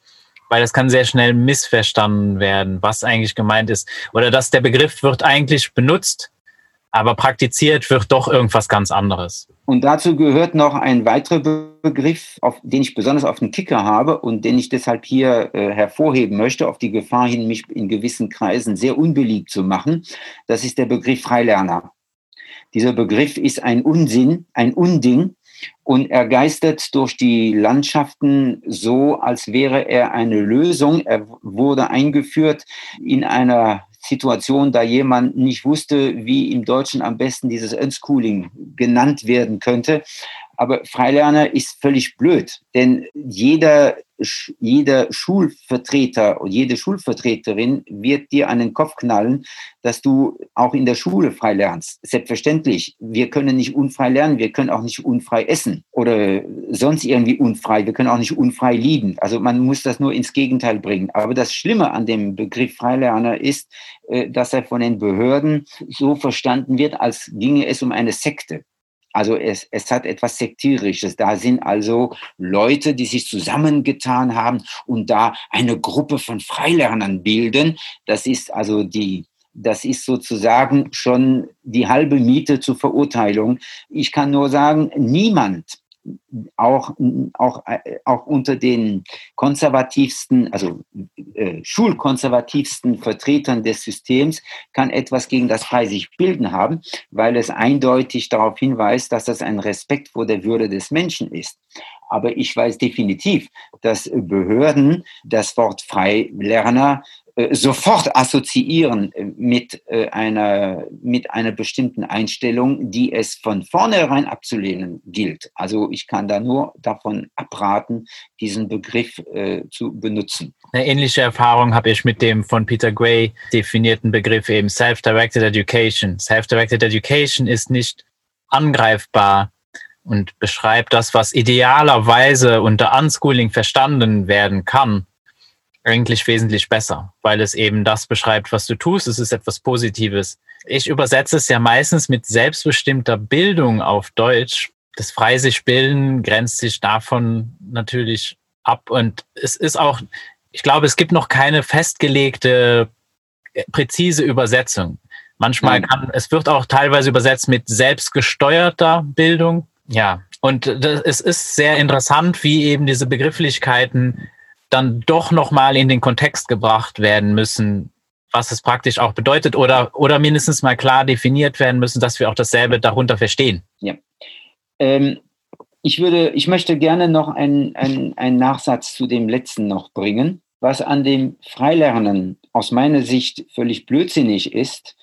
weil das kann sehr schnell missverstanden werden, was eigentlich gemeint ist. Oder dass der Begriff wird eigentlich benutzt, aber praktiziert wird doch irgendwas ganz anderes. Und dazu gehört noch ein weiterer Begriff, auf, den ich besonders auf den Kicker habe und den ich deshalb hier äh, hervorheben möchte, auf die Gefahr hin, mich in gewissen Kreisen sehr unbeliebt zu machen. Das ist der Begriff Freilerner. Dieser Begriff ist ein Unsinn, ein Unding und er geistert durch die Landschaften so, als wäre er eine Lösung. Er wurde eingeführt in einer Situation, da jemand nicht wusste, wie im Deutschen am besten dieses Unschooling genannt werden könnte. Aber Freilerner ist völlig blöd, denn jeder, jeder Schulvertreter und jede Schulvertreterin wird dir an den Kopf knallen, dass du auch in der Schule frei lernst. Selbstverständlich, wir können nicht unfrei lernen, wir können auch nicht unfrei essen oder sonst irgendwie unfrei, wir können auch nicht unfrei lieben. Also man muss das nur ins Gegenteil bringen. Aber das Schlimme an dem Begriff Freilerner ist, äh, dass er von den Behörden so verstanden wird, als ginge es um eine Sekte. Also es, es hat etwas Sektierisches. Da sind also Leute, die sich zusammengetan haben und da eine Gruppe von Freilernern bilden. Das ist also die, das ist sozusagen schon die halbe Miete zur Verurteilung. Ich kann nur sagen, niemand auch, auch, auch unter den konservativsten, also äh, schulkonservativsten Vertretern des Systems kann etwas gegen das frei sich bilden haben, weil es eindeutig darauf hinweist, dass das ein Respekt vor der Würde des Menschen ist. Aber ich weiß definitiv, dass Behörden das Wort Freilerner sofort assoziieren äh, mit, äh, einer, mit einer bestimmten Einstellung, die es von vornherein abzulehnen gilt. Also ich kann da nur davon abraten, diesen Begriff äh, zu benutzen. Eine ähnliche Erfahrung habe ich mit dem von Peter Gray definierten Begriff eben Self-Directed Education. Self-Directed Education ist nicht angreifbar und beschreibt das, was idealerweise unter Unschooling verstanden werden kann eigentlich wesentlich besser, weil es eben das beschreibt, was du tust. Es ist etwas Positives. Ich übersetze es ja meistens mit selbstbestimmter Bildung auf Deutsch. Das frei sich bilden grenzt sich davon natürlich ab. Und es ist auch, ich glaube, es gibt noch keine festgelegte, äh, präzise Übersetzung. Manchmal kann, es wird auch teilweise übersetzt mit selbstgesteuerter Bildung. Ja. Und das, es ist sehr interessant, wie eben diese Begrifflichkeiten dann doch nochmal in den Kontext gebracht werden müssen, was es praktisch auch bedeutet oder, oder mindestens mal klar definiert werden müssen, dass wir auch dasselbe darunter verstehen. Ja. Ähm, ich würde, ich möchte gerne noch einen, einen, Nachsatz zu dem letzten noch bringen. Was an dem Freilernen aus meiner Sicht völlig blödsinnig ist,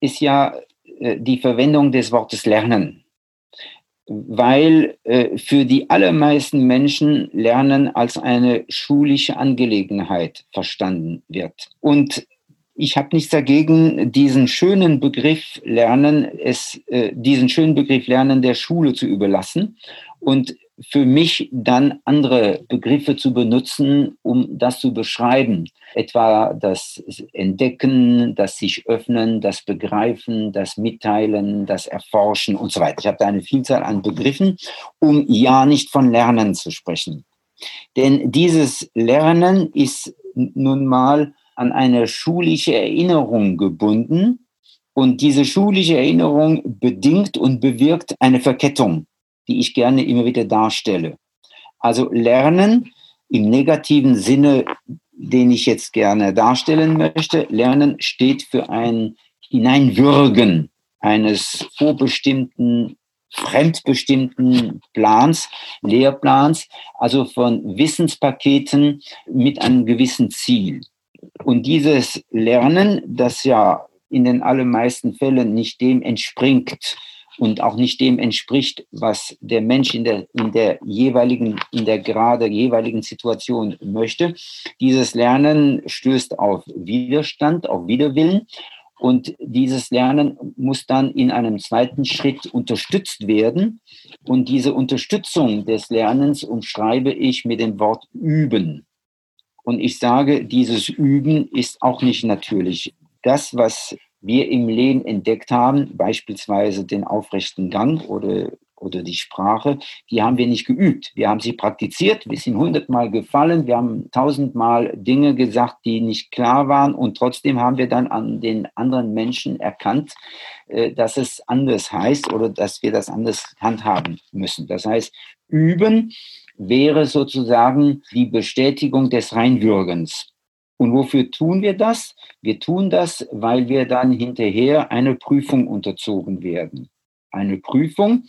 ist ja äh, die Verwendung des Wortes Lernen weil äh, für die allermeisten Menschen Lernen als eine schulische Angelegenheit verstanden wird. Und ich habe nichts dagegen, diesen schönen Begriff Lernen, es, äh, diesen schönen Begriff Lernen der Schule zu überlassen und für mich dann andere Begriffe zu benutzen, um das zu beschreiben. Etwa das Entdecken, das sich öffnen, das Begreifen, das Mitteilen, das Erforschen und so weiter. Ich habe da eine Vielzahl an Begriffen, um ja nicht von Lernen zu sprechen. Denn dieses Lernen ist nun mal an eine schulische Erinnerung gebunden und diese schulische Erinnerung bedingt und bewirkt eine Verkettung die ich gerne immer wieder darstelle. Also Lernen im negativen Sinne, den ich jetzt gerne darstellen möchte, Lernen steht für ein Hineinwürgen eines vorbestimmten, fremdbestimmten Plans, Lehrplans, also von Wissenspaketen mit einem gewissen Ziel. Und dieses Lernen, das ja in den allermeisten Fällen nicht dem entspringt, und auch nicht dem entspricht, was der Mensch in der, in der jeweiligen, in der gerade jeweiligen Situation möchte. Dieses Lernen stößt auf Widerstand, auf Widerwillen. Und dieses Lernen muss dann in einem zweiten Schritt unterstützt werden. Und diese Unterstützung des Lernens umschreibe ich mit dem Wort üben. Und ich sage, dieses Üben ist auch nicht natürlich. Das, was wir im Leben entdeckt haben, beispielsweise den aufrechten Gang oder oder die Sprache, die haben wir nicht geübt. Wir haben sie praktiziert, wir sind hundertmal gefallen, wir haben tausendmal Dinge gesagt, die nicht klar waren und trotzdem haben wir dann an den anderen Menschen erkannt, äh, dass es anders heißt oder dass wir das anders handhaben müssen. Das heißt, üben wäre sozusagen die Bestätigung des Reinwürgens. Und wofür tun wir das? Wir tun das, weil wir dann hinterher eine Prüfung unterzogen werden. Eine Prüfung,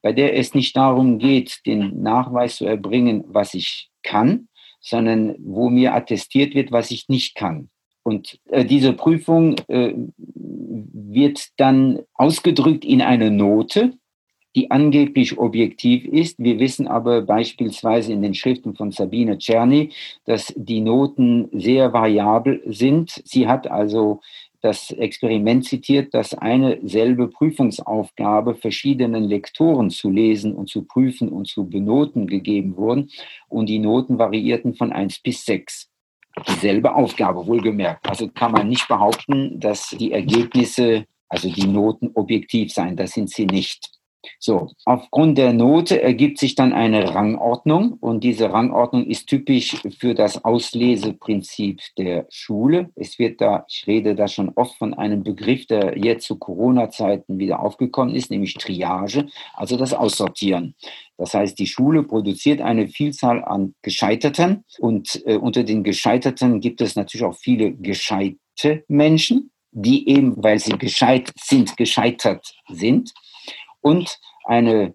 bei der es nicht darum geht, den Nachweis zu erbringen, was ich kann, sondern wo mir attestiert wird, was ich nicht kann. Und äh, diese Prüfung äh, wird dann ausgedrückt in eine Note, die angeblich objektiv ist. Wir wissen aber beispielsweise in den Schriften von Sabine Czerny, dass die Noten sehr variabel sind. Sie hat also das Experiment zitiert, dass eine selbe Prüfungsaufgabe verschiedenen Lektoren zu lesen und zu prüfen und zu benoten gegeben wurden und die Noten variierten von 1 bis 6. Dieselbe Aufgabe, wohlgemerkt. Also kann man nicht behaupten, dass die Ergebnisse, also die Noten objektiv seien. Das sind sie nicht. So, aufgrund der Note ergibt sich dann eine Rangordnung und diese Rangordnung ist typisch für das Ausleseprinzip der Schule. Es wird da, ich rede da schon oft von einem Begriff, der jetzt zu Corona-Zeiten wieder aufgekommen ist, nämlich Triage, also das Aussortieren. Das heißt, die Schule produziert eine Vielzahl an Gescheiterten und äh, unter den Gescheiterten gibt es natürlich auch viele gescheite Menschen, die eben, weil sie gescheit sind, gescheitert sind und eine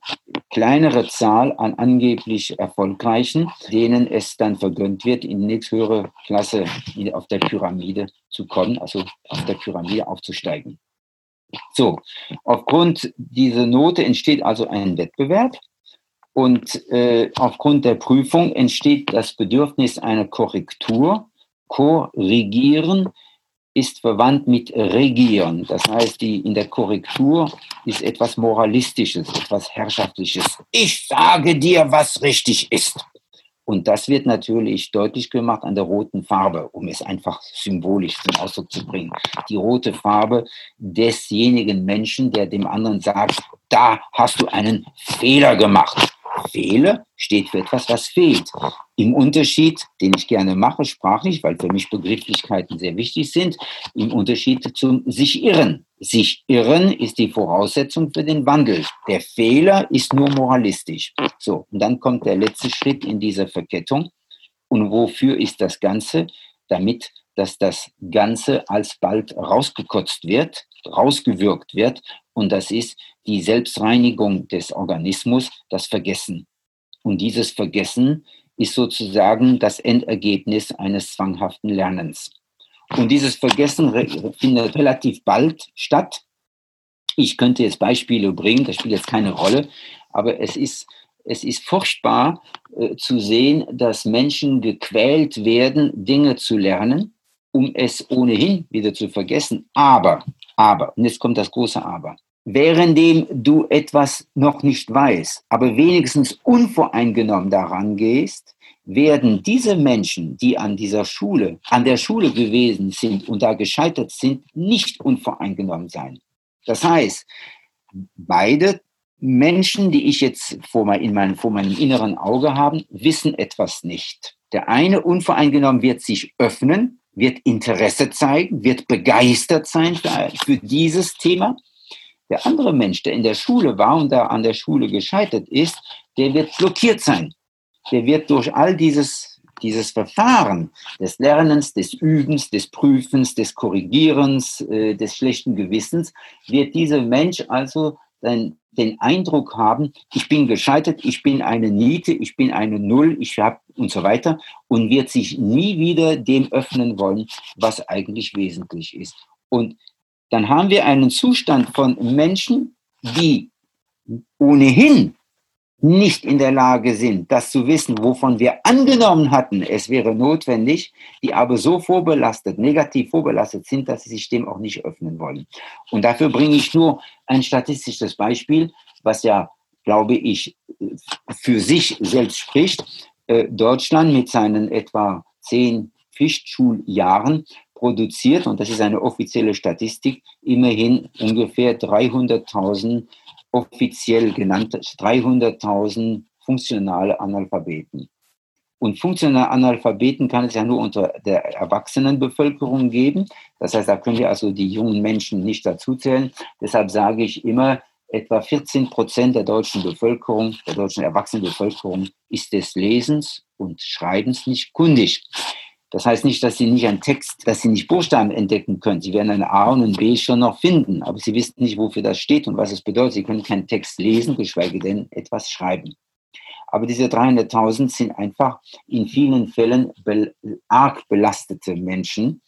kleinere Zahl an angeblich Erfolgreichen, denen es dann vergönnt wird, in die nächsthöhere Klasse auf der Pyramide zu kommen, also auf der Pyramide aufzusteigen. So, aufgrund dieser Note entsteht also ein Wettbewerb und äh, aufgrund der Prüfung entsteht das Bedürfnis einer Korrektur. Korrigieren ist verwandt mit regieren. Das heißt, die, in der Korrektur ist etwas Moralistisches, etwas Herrschaftliches. Ich sage dir, was richtig ist. Und das wird natürlich deutlich gemacht an der roten Farbe, um es einfach symbolisch zum Ausdruck zu bringen. Die rote Farbe desjenigen Menschen, der dem anderen sagt, da hast du einen Fehler gemacht fehle, steht für etwas, was fehlt. Im Unterschied, den ich gerne mache, sprachlich, weil für mich Begrifflichkeiten sehr wichtig sind, im Unterschied zum sich irren. Sich irren ist die Voraussetzung für den Wandel. Der Fehler ist nur moralistisch. So, und dann kommt der letzte Schritt in dieser Verkettung. Und wofür ist das Ganze? Damit, dass das Ganze alsbald rausgekotzt wird, rausgewirkt wird. Und das ist die Selbstreinigung des Organismus, das Vergessen. Und dieses Vergessen ist sozusagen das Endergebnis eines zwanghaften Lernens. Und dieses Vergessen findet relativ bald statt. Ich könnte jetzt Beispiele bringen, das spielt jetzt keine Rolle, aber es ist, es ist furchtbar äh, zu sehen, dass Menschen gequält werden, Dinge zu lernen, um es ohnehin wieder zu vergessen. Aber, aber, und jetzt kommt das große Aber, währenddem du etwas noch nicht weißt, aber wenigstens unvoreingenommen daran gehst, werden diese Menschen, die an dieser Schule, an der Schule gewesen sind und da gescheitert sind, nicht unvoreingenommen sein. Das heißt, beide Menschen, die ich jetzt vor, mein, in mein, vor meinem inneren Auge habe, wissen etwas nicht. Der eine unvoreingenommen wird sich öffnen, wird Interesse zeigen, wird begeistert sein für, für dieses Thema der andere Mensch, der in der Schule war und da an der Schule gescheitert ist, der wird blockiert sein. Der wird durch all dieses, dieses Verfahren des Lernens, des Übens, des Prüfens, des Korrigierens, äh, des schlechten Gewissens, wird dieser Mensch also den, den Eindruck haben, ich bin gescheitert, ich bin eine Niete, ich bin eine Null, ich habe und so weiter und wird sich nie wieder dem öffnen wollen, was eigentlich wesentlich ist. Und dann haben wir einen Zustand von Menschen, die ohnehin nicht in der Lage sind, das zu wissen, wovon wir angenommen hatten, es wäre notwendig, die aber so vorbelastet, negativ vorbelastet sind, dass sie sich dem auch nicht öffnen wollen. Und dafür bringe ich nur ein statistisches Beispiel, was ja, glaube ich, für sich selbst spricht. Äh, Deutschland mit seinen etwa zehn Pflichtschuljahren produziert, und das ist eine offizielle Statistik, immerhin ungefähr 300.000 offiziell genannte 300.000 funktionale Analphabeten. Und funktionale Analphabeten kann es ja nur unter der Erwachsenenbevölkerung geben. Das heißt, da können wir also die jungen Menschen nicht dazuzählen. Deshalb sage ich immer, etwa 14 Prozent der deutschen Bevölkerung, der deutschen Erwachsenenbevölkerung ist des Lesens und Schreibens nicht kundig. Das heißt nicht, dass Sie nicht einen Text, dass Sie nicht Buchstaben entdecken können. Sie werden ein A und ein B schon noch finden, aber Sie wissen nicht, wofür das steht und was es bedeutet. Sie können keinen Text lesen, geschweige denn etwas schreiben. Aber diese 300.000 sind einfach in vielen Fällen be arg belastete Menschen,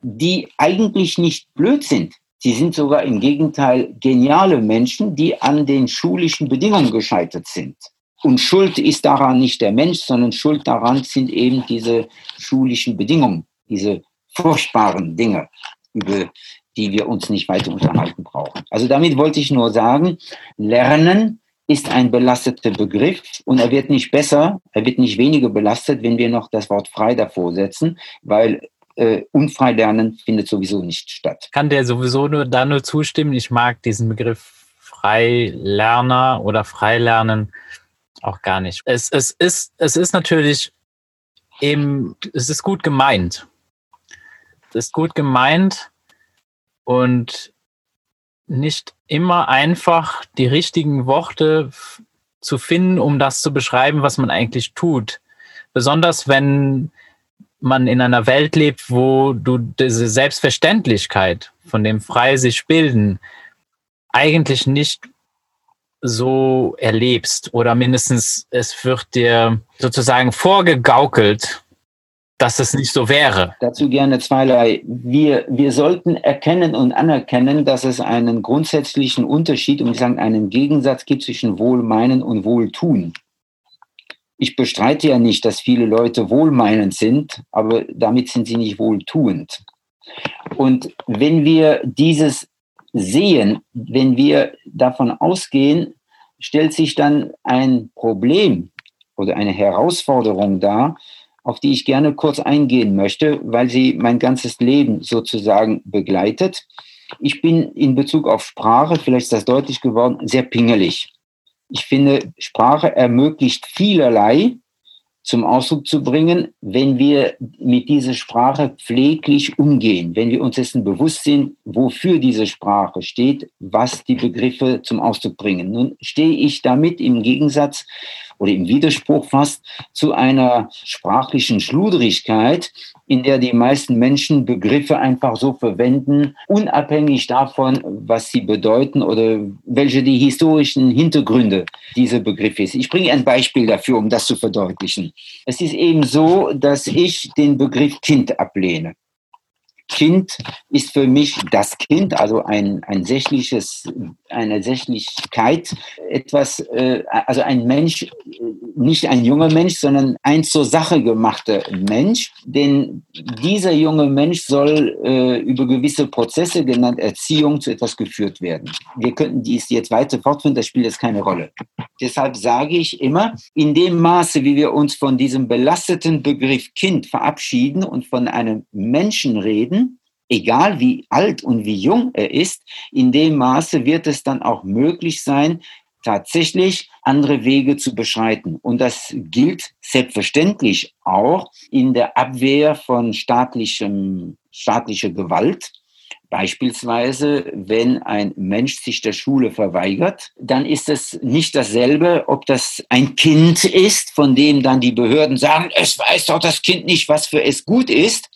die eigentlich nicht blöd sind. Sie sind sogar im Gegenteil geniale Menschen, die an den schulischen Bedingungen gescheitert sind. Und Schuld ist daran nicht der Mensch, sondern Schuld daran sind eben diese schulischen Bedingungen, diese furchtbaren Dinge, über die wir uns nicht weiter unterhalten brauchen. Also damit wollte ich nur sagen, Lernen ist ein belasteter Begriff und er wird nicht besser, er wird nicht weniger belastet, wenn wir noch das Wort frei davor setzen, weil äh, unfrei lernen findet sowieso nicht statt. Kann der sowieso nur da nur zustimmen? Ich mag diesen Begriff Freilerner oder Freilernen auch gar nicht. Es, es, ist, es ist natürlich eben, es ist gut gemeint. Es ist gut gemeint und nicht immer einfach die richtigen Worte zu finden, um das zu beschreiben, was man eigentlich tut. Besonders wenn man in einer Welt lebt, wo du diese Selbstverständlichkeit von dem frei sich bilden eigentlich nicht so erlebst oder mindestens es wird dir sozusagen vorgegaukelt, dass es nicht so wäre. Dazu gerne zweierlei. Wir, wir sollten erkennen und anerkennen, dass es einen grundsätzlichen Unterschied, um zu sagen, einen Gegensatz gibt zwischen Wohlmeinen und Wohltun. Ich bestreite ja nicht, dass viele Leute wohlmeinend sind, aber damit sind sie nicht wohltuend. Und wenn wir dieses sehen, wenn wir davon ausgehen, stellt sich dann ein Problem oder eine Herausforderung dar, auf die ich gerne kurz eingehen möchte, weil sie mein ganzes Leben sozusagen begleitet. Ich bin in Bezug auf Sprache, vielleicht ist das deutlich geworden, sehr pingelig. Ich finde, Sprache ermöglicht vielerlei, zum Ausdruck zu bringen, wenn wir mit dieser Sprache pfleglich umgehen, wenn wir uns dessen bewusst sind, wofür diese Sprache steht, was die Begriffe zum Ausdruck bringen. Nun stehe ich damit im Gegensatz oder im Widerspruch fast zu einer sprachlichen Schludrigkeit, in der die meisten Menschen Begriffe einfach so verwenden, unabhängig davon, was sie bedeuten oder welche die historischen Hintergründe dieser Begriffe ist. Ich bringe ein Beispiel dafür, um das zu verdeutlichen. Es ist eben so, dass ich den Begriff Kind ablehne. Kind ist für mich das Kind, also ein, ein sächliches, eine Sächlichkeit, etwas, äh, also ein Mensch, nicht ein junger Mensch, sondern ein zur Sache gemachter Mensch. Denn dieser junge Mensch soll äh, über gewisse Prozesse, genannt Erziehung, zu etwas geführt werden. Wir könnten dies jetzt weiter fortführen, das spielt jetzt keine Rolle. Deshalb sage ich immer, in dem Maße, wie wir uns von diesem belasteten Begriff Kind verabschieden und von einem Menschen reden, egal wie alt und wie jung er ist, in dem Maße wird es dann auch möglich sein, tatsächlich andere Wege zu beschreiten. Und das gilt selbstverständlich auch in der Abwehr von staatlichem, staatlicher Gewalt. Beispielsweise, wenn ein Mensch sich der Schule verweigert, dann ist es nicht dasselbe, ob das ein Kind ist, von dem dann die Behörden sagen, es weiß doch das Kind nicht, was für es gut ist,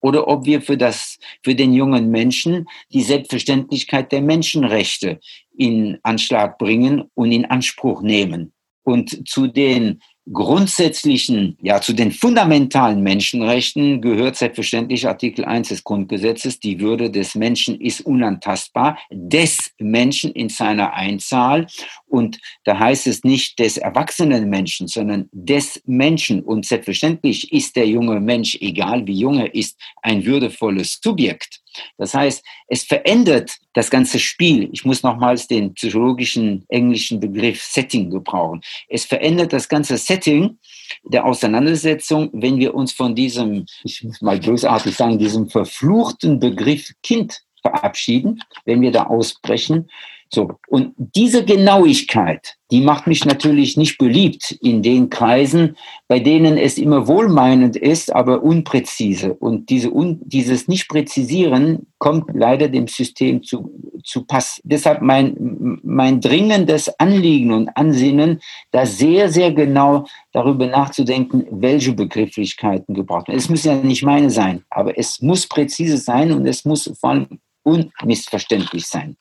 oder ob wir für, das, für den jungen Menschen die Selbstverständlichkeit der Menschenrechte in Anschlag bringen und in Anspruch nehmen. Und zu den grundsätzlichen, ja, zu den fundamentalen Menschenrechten gehört selbstverständlich Artikel 1 des Grundgesetzes, die Würde des Menschen ist unantastbar, des Menschen in seiner Einzahl. Und da heißt es nicht des erwachsenen Menschen, sondern des Menschen. Und selbstverständlich ist der junge Mensch, egal wie jung er ist, ein würdevolles Subjekt. Das heißt, es verändert das ganze Spiel. Ich muss nochmals den psychologischen englischen Begriff Setting gebrauchen. Es verändert das ganze Setting der Auseinandersetzung, wenn wir uns von diesem, ich muss mal bösartig sagen, diesem verfluchten Begriff Kind verabschieden, wenn wir da ausbrechen so. Und diese Genauigkeit, die macht mich natürlich nicht beliebt in den Kreisen, bei denen es immer wohlmeinend ist, aber unpräzise. Und diese un, dieses Nicht-Präzisieren kommt leider dem System zu, zu Pass. Deshalb mein, mein dringendes Anliegen und Ansinnen, da sehr, sehr genau darüber nachzudenken, welche Begrifflichkeiten gebraucht werden. Es müssen ja nicht meine sein, aber es muss präzise sein und es muss vor allem unmissverständlich sein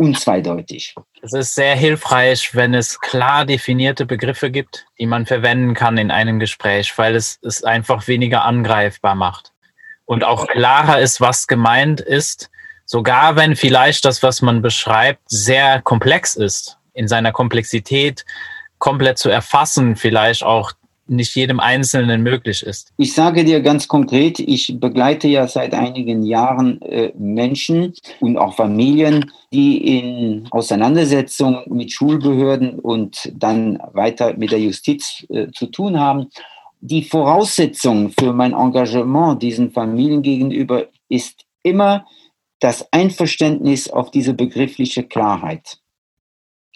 unzweideutig. Es ist sehr hilfreich, wenn es klar definierte Begriffe gibt, die man verwenden kann in einem Gespräch, weil es es einfach weniger angreifbar macht. Und auch klarer ist, was gemeint ist, sogar wenn vielleicht das, was man beschreibt, sehr komplex ist, in seiner Komplexität komplett zu erfassen, vielleicht auch nicht jedem Einzelnen möglich ist. Ich sage dir ganz konkret, ich begleite ja seit einigen Jahren äh, Menschen und auch Familien, die in Auseinandersetzung mit Schulbehörden und dann weiter mit der Justiz äh, zu tun haben. Die Voraussetzung für mein Engagement diesen Familien gegenüber ist immer das Einverständnis auf diese begriffliche Klarheit.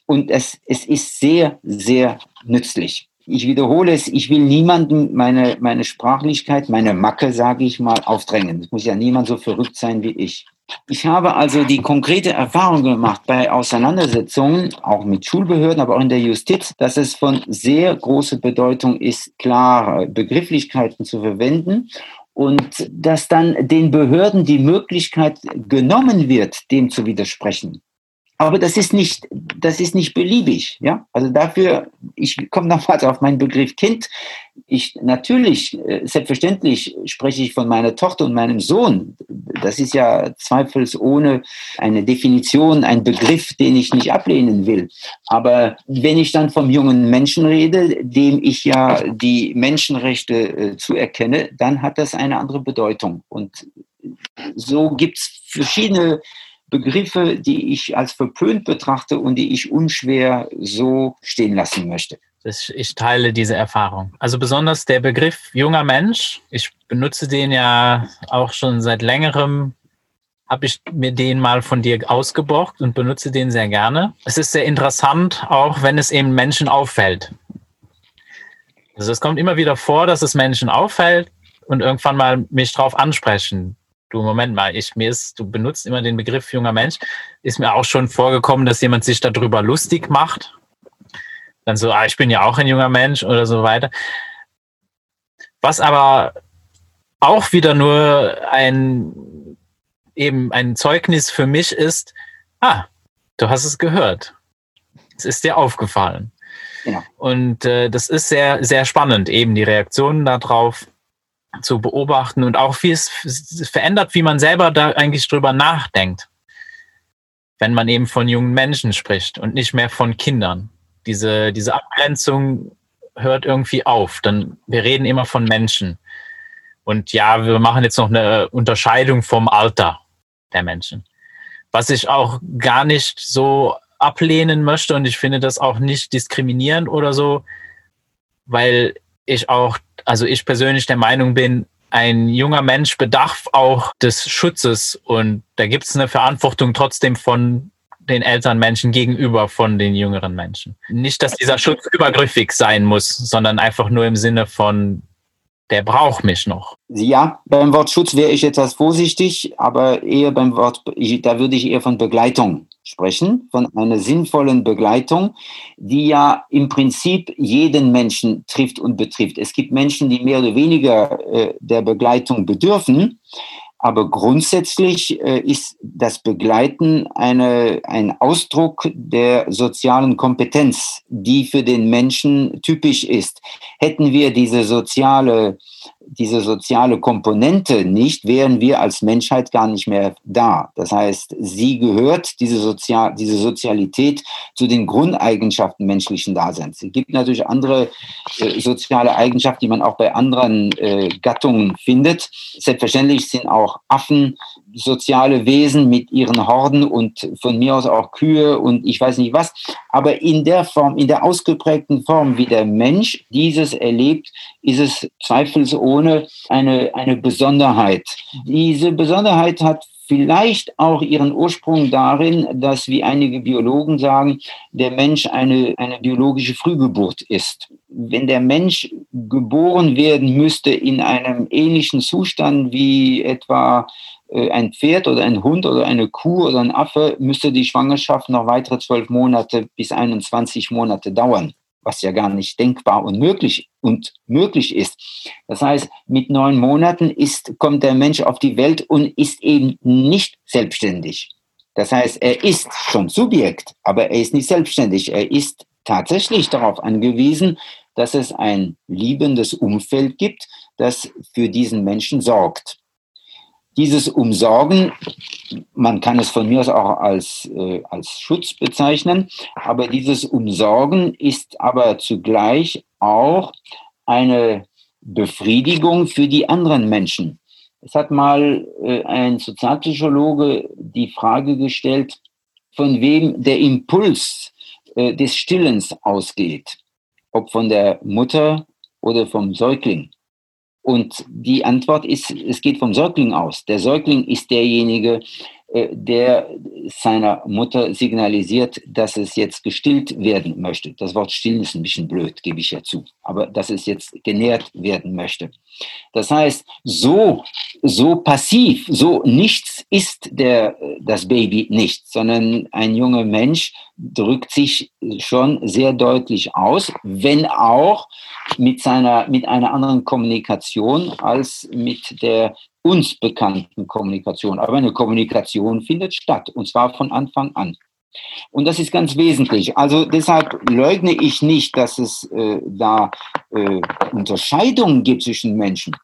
Und es, es ist sehr, sehr nützlich ich wiederhole es, ich will niemandem meine, meine Sprachlichkeit, meine Macke, sage ich mal, aufdrängen. Es muss ja niemand so verrückt sein wie ich. Ich habe also die konkrete Erfahrung gemacht bei Auseinandersetzungen, auch mit Schulbehörden, aber auch in der Justiz, dass es von sehr großer Bedeutung ist, klare Begrifflichkeiten zu verwenden und dass dann den Behörden die Möglichkeit genommen wird, dem zu widersprechen. Aber das ist nicht, das ist nicht beliebig, ja. Also dafür, ich komme nochmals auf meinen Begriff Kind. Ich, natürlich, äh, selbstverständlich spreche ich von meiner Tochter und meinem Sohn. Das ist ja zweifelsohne eine Definition, ein Begriff, den ich nicht ablehnen will. Aber wenn ich dann vom jungen Menschen rede, dem ich ja die Menschenrechte äh, zuerkenne, dann hat das eine andere Bedeutung. Und so gibt es verschiedene Begriffe, die ich als verpönt betrachte und die ich unschwer so stehen lassen möchte. Ich teile diese Erfahrung. Also besonders der Begriff junger Mensch. Ich benutze den ja auch schon seit längerem. Habe ich mir den mal von dir ausgeborgt und benutze den sehr gerne. Es ist sehr interessant, auch wenn es eben Menschen auffällt. Also es kommt immer wieder vor, dass es Menschen auffällt und irgendwann mal mich drauf ansprechen du, Moment mal, ich, mir ist, du benutzt immer den Begriff junger Mensch, ist mir auch schon vorgekommen, dass jemand sich darüber lustig macht. Dann so, ah, ich bin ja auch ein junger Mensch oder so weiter. Was aber auch wieder nur ein, eben ein Zeugnis für mich ist, ah, du hast es gehört. Es ist dir aufgefallen. Ja. Und äh, das ist sehr, sehr spannend, eben die Reaktionen darauf zu beobachten und auch wie es verändert, wie man selber da eigentlich drüber nachdenkt, wenn man eben von jungen Menschen spricht und nicht mehr von Kindern. Diese, diese Abgrenzung hört irgendwie auf. Dann, wir reden immer von Menschen. Und ja, wir machen jetzt noch eine Unterscheidung vom Alter der Menschen. Was ich auch gar nicht so ablehnen möchte und ich finde das auch nicht diskriminierend oder so, weil ich auch, also ich persönlich der Meinung bin, ein junger Mensch bedarf auch des Schutzes und da gibt es eine Verantwortung trotzdem von den älteren Menschen gegenüber von den jüngeren Menschen. Nicht, dass dieser Schutz übergriffig sein muss, sondern einfach nur im Sinne von, der braucht mich noch. Ja, beim Wort Schutz wäre ich etwas vorsichtig, aber eher beim Wort, da würde ich eher von Begleitung sprechen, von einer sinnvollen Begleitung, die ja im Prinzip jeden Menschen trifft und betrifft. Es gibt Menschen, die mehr oder weniger äh, der Begleitung bedürfen, Aber grundsätzlich äh, ist das Begleiten eine, ein Ausdruck der sozialen Kompetenz, die für den Menschen typisch ist. Hätten wir diese soziale diese soziale Komponente nicht, wären wir als Menschheit gar nicht mehr da. Das heißt, sie gehört, diese, Sozial diese Sozialität, zu den Grundeigenschaften menschlichen Daseins. Es gibt natürlich andere äh, soziale Eigenschaften, die man auch bei anderen äh, Gattungen findet. Selbstverständlich sind auch Affen soziale Wesen mit ihren Horden und von mir aus auch Kühe und ich weiß nicht was. Aber in der Form, in der ausgeprägten Form, wie der Mensch dieses erlebt, ist es zweifelsohne eine, eine Besonderheit. Diese Besonderheit hat vielleicht auch ihren Ursprung darin, dass, wie einige Biologen sagen, der Mensch eine, eine biologische Frühgeburt ist. Wenn der Mensch geboren werden müsste in einem ähnlichen Zustand wie etwa ein Pferd oder ein Hund oder eine Kuh oder ein Affe, müsste die Schwangerschaft noch weitere zwölf Monate bis 21 Monate dauern, was ja gar nicht denkbar und möglich und möglich ist. Das heißt, mit neun Monaten ist, kommt der Mensch auf die Welt und ist eben nicht selbstständig. Das heißt, er ist schon Subjekt, aber er ist nicht selbstständig. Er ist tatsächlich darauf angewiesen, dass es ein liebendes Umfeld gibt, das für diesen Menschen sorgt. Dieses Umsorgen, man kann es von mir aus auch als, äh, als Schutz bezeichnen, aber dieses Umsorgen ist aber zugleich auch eine Befriedigung für die anderen Menschen. Es hat mal äh, ein Sozialpsychologe die Frage gestellt, von wem der Impuls äh, des Stillens ausgeht, ob von der Mutter oder vom Säugling. Und die Antwort ist, es geht vom Säugling aus. Der Säugling ist derjenige, äh, der seiner Mutter signalisiert, dass es jetzt gestillt werden möchte. Das Wort stillen ist ein bisschen blöd, gebe ich ja zu, aber dass es jetzt genährt werden möchte. Das heißt, so, so passiv, so nichts ist der, das Baby nicht, sondern ein junger Mensch drückt sich schon sehr deutlich aus, wenn auch mit seiner, mit einer anderen Kommunikation als mit der uns bekannten Kommunikation. Aber eine Kommunikation findet statt, und zwar von Anfang an. Und das ist ganz wesentlich. Also deshalb leugne ich nicht, dass es äh, da äh, Unterscheidungen gibt zwischen Menschen.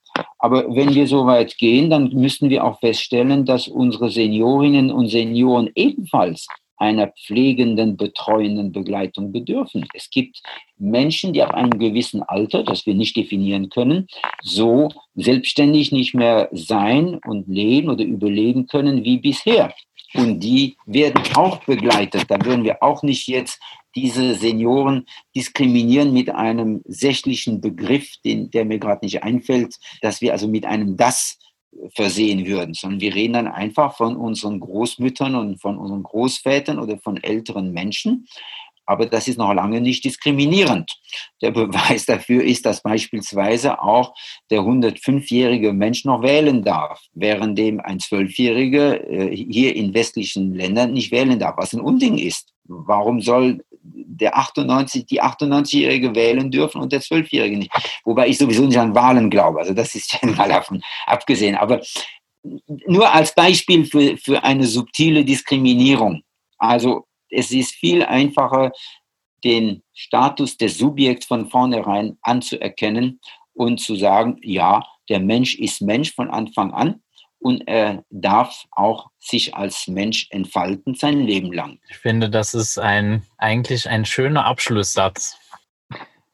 Aber wenn wir so weit gehen, dann müssten wir auch feststellen, dass unsere Seniorinnen und Senioren ebenfalls einer pflegenden, betreuenden Begleitung bedürfen. Es gibt Menschen, die ab einem gewissen Alter, das wir nicht definieren können, so selbstständig nicht mehr sein und leben oder überleben können wie bisher. Und die werden auch begleitet. Da würden wir auch nicht jetzt diese Senioren diskriminieren mit einem sächlichen Begriff, den, der mir gerade nicht einfällt, dass wir also mit einem das versehen würden, sondern wir reden dann einfach von unseren Großmüttern und von unseren Großvätern oder von älteren Menschen. Aber das ist noch lange nicht diskriminierend. Der Beweis dafür ist, dass beispielsweise auch der 105-jährige Mensch noch wählen darf, währenddem ein 12-jähriger äh, hier in westlichen Ländern nicht wählen darf, was ein Unding ist. Warum soll der 98, die 98-Jährige wählen dürfen und der 12-Jährige nicht? Wobei ich sowieso nicht an Wahlen glaube. Also das ist ja mal davon abgesehen. Aber nur als Beispiel für, für eine subtile Diskriminierung. Also es ist viel einfacher, den Status des Subjekts von vornherein anzuerkennen und zu sagen, ja, der Mensch ist Mensch von Anfang an und er darf auch sich als Mensch entfalten sein Leben lang. Ich finde, das ist ein, eigentlich ein schöner Abschlusssatz.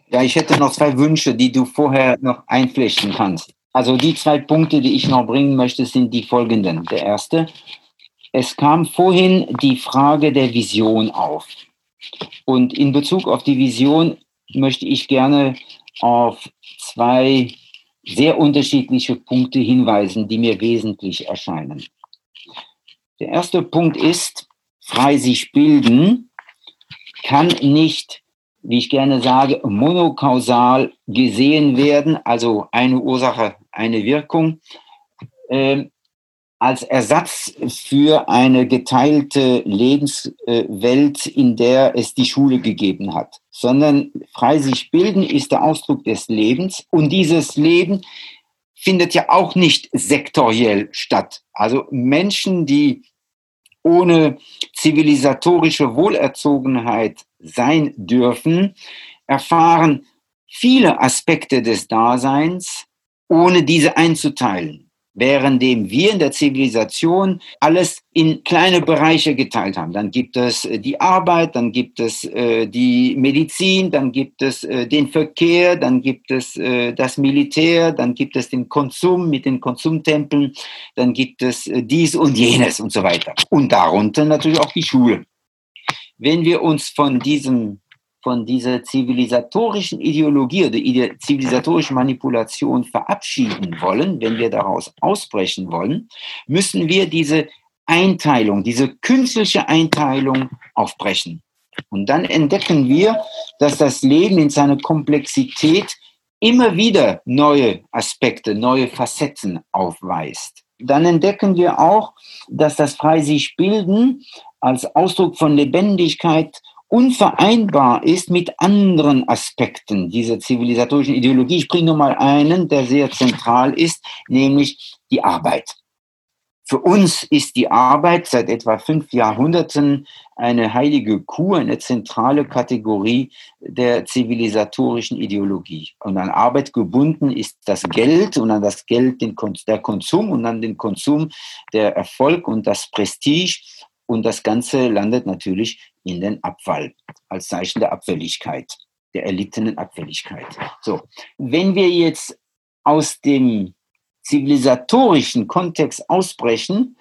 Ja, ich hätte noch zwei Wünsche, die du vorher noch einflechten kannst. Also die zwei Punkte, die ich noch bringen möchte, sind die folgenden. Der erste, es kam vorhin die Frage der Vision auf. Und in Bezug auf die Vision möchte ich gerne auf zwei sehr unterschiedliche Punkte hinweisen, die mir wesentlich erscheinen. Der erste Punkt ist, frei sich bilden kann nicht, wie ich gerne sage, monokausal gesehen werden, also eine Ursache, eine Wirkung, äh, als Ersatz für eine geteilte Lebenswelt, in der es die Schule gegeben hat, sondern frei sich bilden ist der Ausdruck des Lebens. Und dieses Leben findet ja auch nicht sektoriell statt. Also Menschen, die ohne zivilisatorische Wohlerzogenheit sein dürfen, erfahren viele Aspekte des Daseins, ohne diese einzuteilen währenddem wir in der Zivilisation alles in kleine Bereiche geteilt haben. Dann gibt es äh, die Arbeit, dann gibt es äh, die Medizin, dann gibt es äh, den Verkehr, dann gibt es das Militär, dann gibt es den Konsum mit den Konsumtempeln, dann gibt es dies und jenes und so weiter. Und darunter natürlich auch die Schule. Wenn wir uns von diesem von dieser zivilisatorischen Ideologie oder zivilisatorischen Manipulation verabschieden wollen, wenn wir daraus ausbrechen wollen, müssen wir diese Einteilung, diese künstliche Einteilung aufbrechen. Und dann entdecken wir, dass das Leben in seiner Komplexität immer wieder neue Aspekte, neue Facetten aufweist. Dann entdecken wir auch, dass das frei sich bilden als Ausdruck von Lebendigkeit unvereinbar ist mit anderen Aspekten dieser zivilisatorischen Ideologie. Ich bringe nur mal einen, der sehr zentral ist, nämlich die Arbeit. Für uns ist die Arbeit seit etwa fünf Jahrhunderten eine heilige Kuh, eine zentrale Kategorie der zivilisatorischen Ideologie. Und an Arbeit gebunden ist das Geld und an das Geld den, der Konsum und an den Konsum der Erfolg und das Prestige. Und das Ganze landet natürlich in den Abfall als Zeichen der Abfälligkeit, der erlittenen Abfälligkeit. So, wenn wir jetzt aus dem zivilisatorischen Kontext ausbrechen,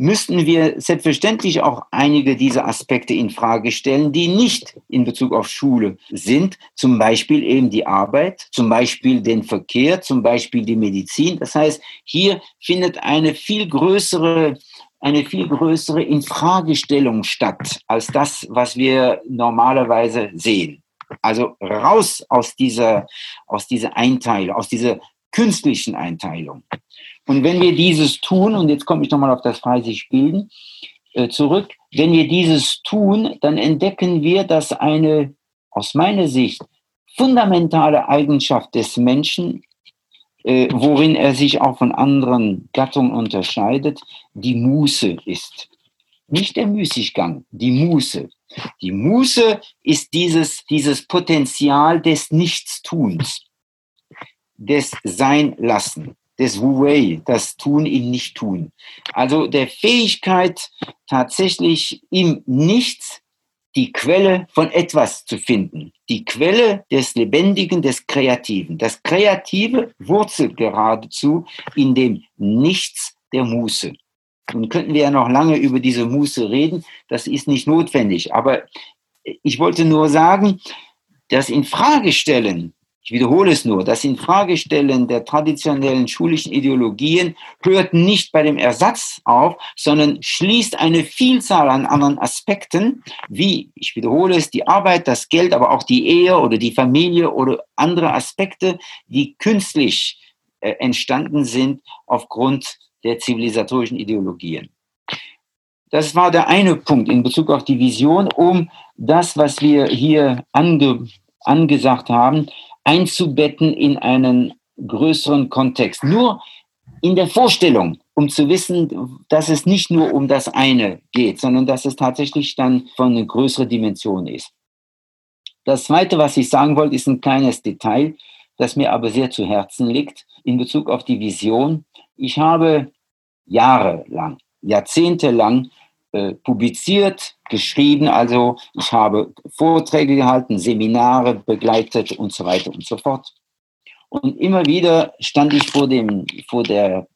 müssten wir selbstverständlich auch einige dieser Aspekte in Frage stellen, die nicht in Bezug auf Schule sind, zum Beispiel eben die Arbeit, zum Beispiel den Verkehr, zum Beispiel die Medizin. Das heißt, hier findet eine viel größere eine viel größere Infragestellung statt als das, was wir normalerweise sehen. Also raus aus dieser, aus dieser Einteilung, aus dieser künstlichen Einteilung. Und wenn wir dieses tun, und jetzt komme ich nochmal auf das frei sich bilden, äh, zurück, wenn wir dieses tun, dann entdecken wir, dass eine aus meiner Sicht fundamentale Eigenschaft des Menschen äh, worin er sich auch von anderen Gattungen unterscheidet, die Muße ist. Nicht der Müßiggang, die Muße. Die Muße ist dieses, dieses Potenzial des Nichtstuns, des Seinlassen, des Wu-Wei, das Tun im Nicht-Tun. Also der Fähigkeit, tatsächlich im Nichts die Quelle von etwas zu finden, die Quelle des Lebendigen, des Kreativen. Das Kreative wurzelt geradezu in dem Nichts der Muße. Nun könnten wir ja noch lange über diese Muße reden, das ist nicht notwendig, aber ich wollte nur sagen, das Infragestellen ich wiederhole es nur, das Infragestellen der traditionellen schulischen Ideologien hört nicht bei dem Ersatz auf, sondern schließt eine Vielzahl an anderen Aspekten, wie, ich wiederhole es, die Arbeit, das Geld, aber auch die Ehe oder die Familie oder andere Aspekte, die künstlich äh, entstanden sind aufgrund der zivilisatorischen Ideologien. Das war der eine Punkt in Bezug auf die Vision, um das, was wir hier ange, angesagt haben, einzubetten in einen größeren Kontext. Nur in der Vorstellung, um zu wissen, dass es nicht nur um das eine geht, sondern dass es tatsächlich dann von einer größeren Dimension ist. Das Zweite, was ich sagen wollte, ist ein kleines Detail, das mir aber sehr zu Herzen liegt in Bezug auf die Vision. Ich habe jahrelang, jahrzehntelang äh, publiziert, geschrieben. Also ich habe Vorträge gehalten, Seminare begleitet und so weiter und so fort. Und immer wieder stand ich vor, dem, vor, der,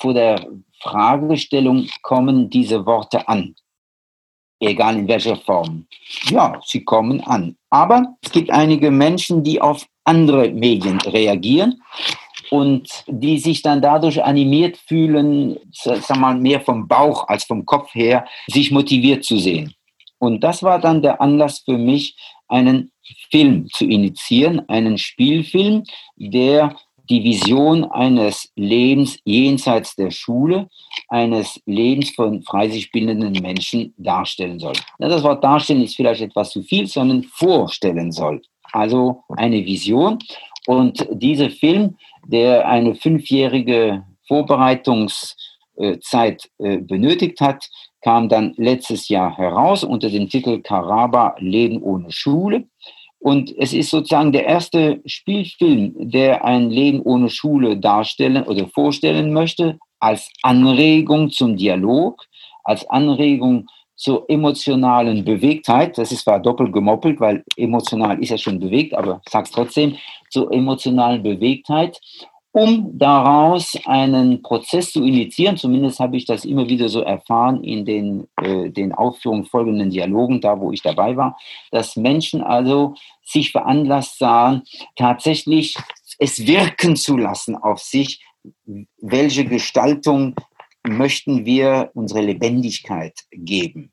vor der Fragestellung, kommen diese Worte an? Egal in welcher Form. Ja, sie kommen an. Aber es gibt einige Menschen, die auf andere Medien reagieren und die sich dann dadurch animiert fühlen, sag mal, mehr vom Bauch als vom Kopf her, sich motiviert zu sehen. Und das war dann der Anlass für mich, einen Film zu initiieren, einen Spielfilm, der die Vision eines Lebens jenseits der Schule, eines Lebens von frei sich bildenden Menschen darstellen soll. Das Wort darstellen ist vielleicht etwas zu viel, sondern vorstellen soll. Also eine Vision. Und dieser Film der eine fünfjährige Vorbereitungszeit äh, benötigt hat, kam dann letztes Jahr heraus unter dem Titel Karaba Leben ohne Schule. Und es ist sozusagen der erste Spielfilm, der ein Leben ohne Schule darstellen oder vorstellen möchte, als Anregung zum Dialog, als Anregung zur emotionalen Bewegtheit. Das ist zwar doppelt gemoppelt, weil emotional ist ja schon bewegt, aber ich sage es trotzdem, zur emotionalen Bewegtheit um daraus einen Prozess zu initiieren. Zumindest habe ich das immer wieder so erfahren in den, äh, den Aufführungen folgenden Dialogen, da wo ich dabei war, dass Menschen also sich veranlasst sahen, tatsächlich es wirken zu lassen auf sich, welche Gestaltung möchten wir unsere Lebendigkeit geben.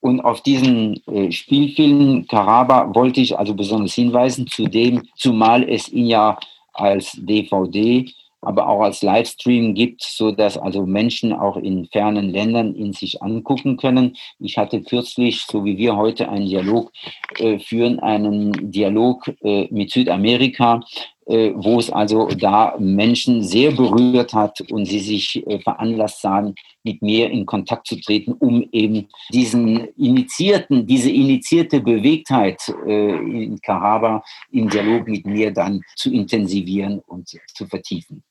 Und auf diesen äh, Spielfilm Karaba wollte ich also besonders hinweisen, zudem, zumal es ihn ja als DVD, aber auch als Livestream gibt, so dass also Menschen auch in fernen Ländern ihn sich angucken können. Ich hatte kürzlich, so wie wir heute einen Dialog äh, führen, einen Dialog äh, mit Südamerika wo es also da Menschen sehr berührt hat und sie sich veranlasst sahen, mit mir in Kontakt zu treten, um eben diesen initiierten, diese initiierte Bewegtheit äh, in Karaba im Dialog mit mir dann zu intensivieren und zu vertiefen.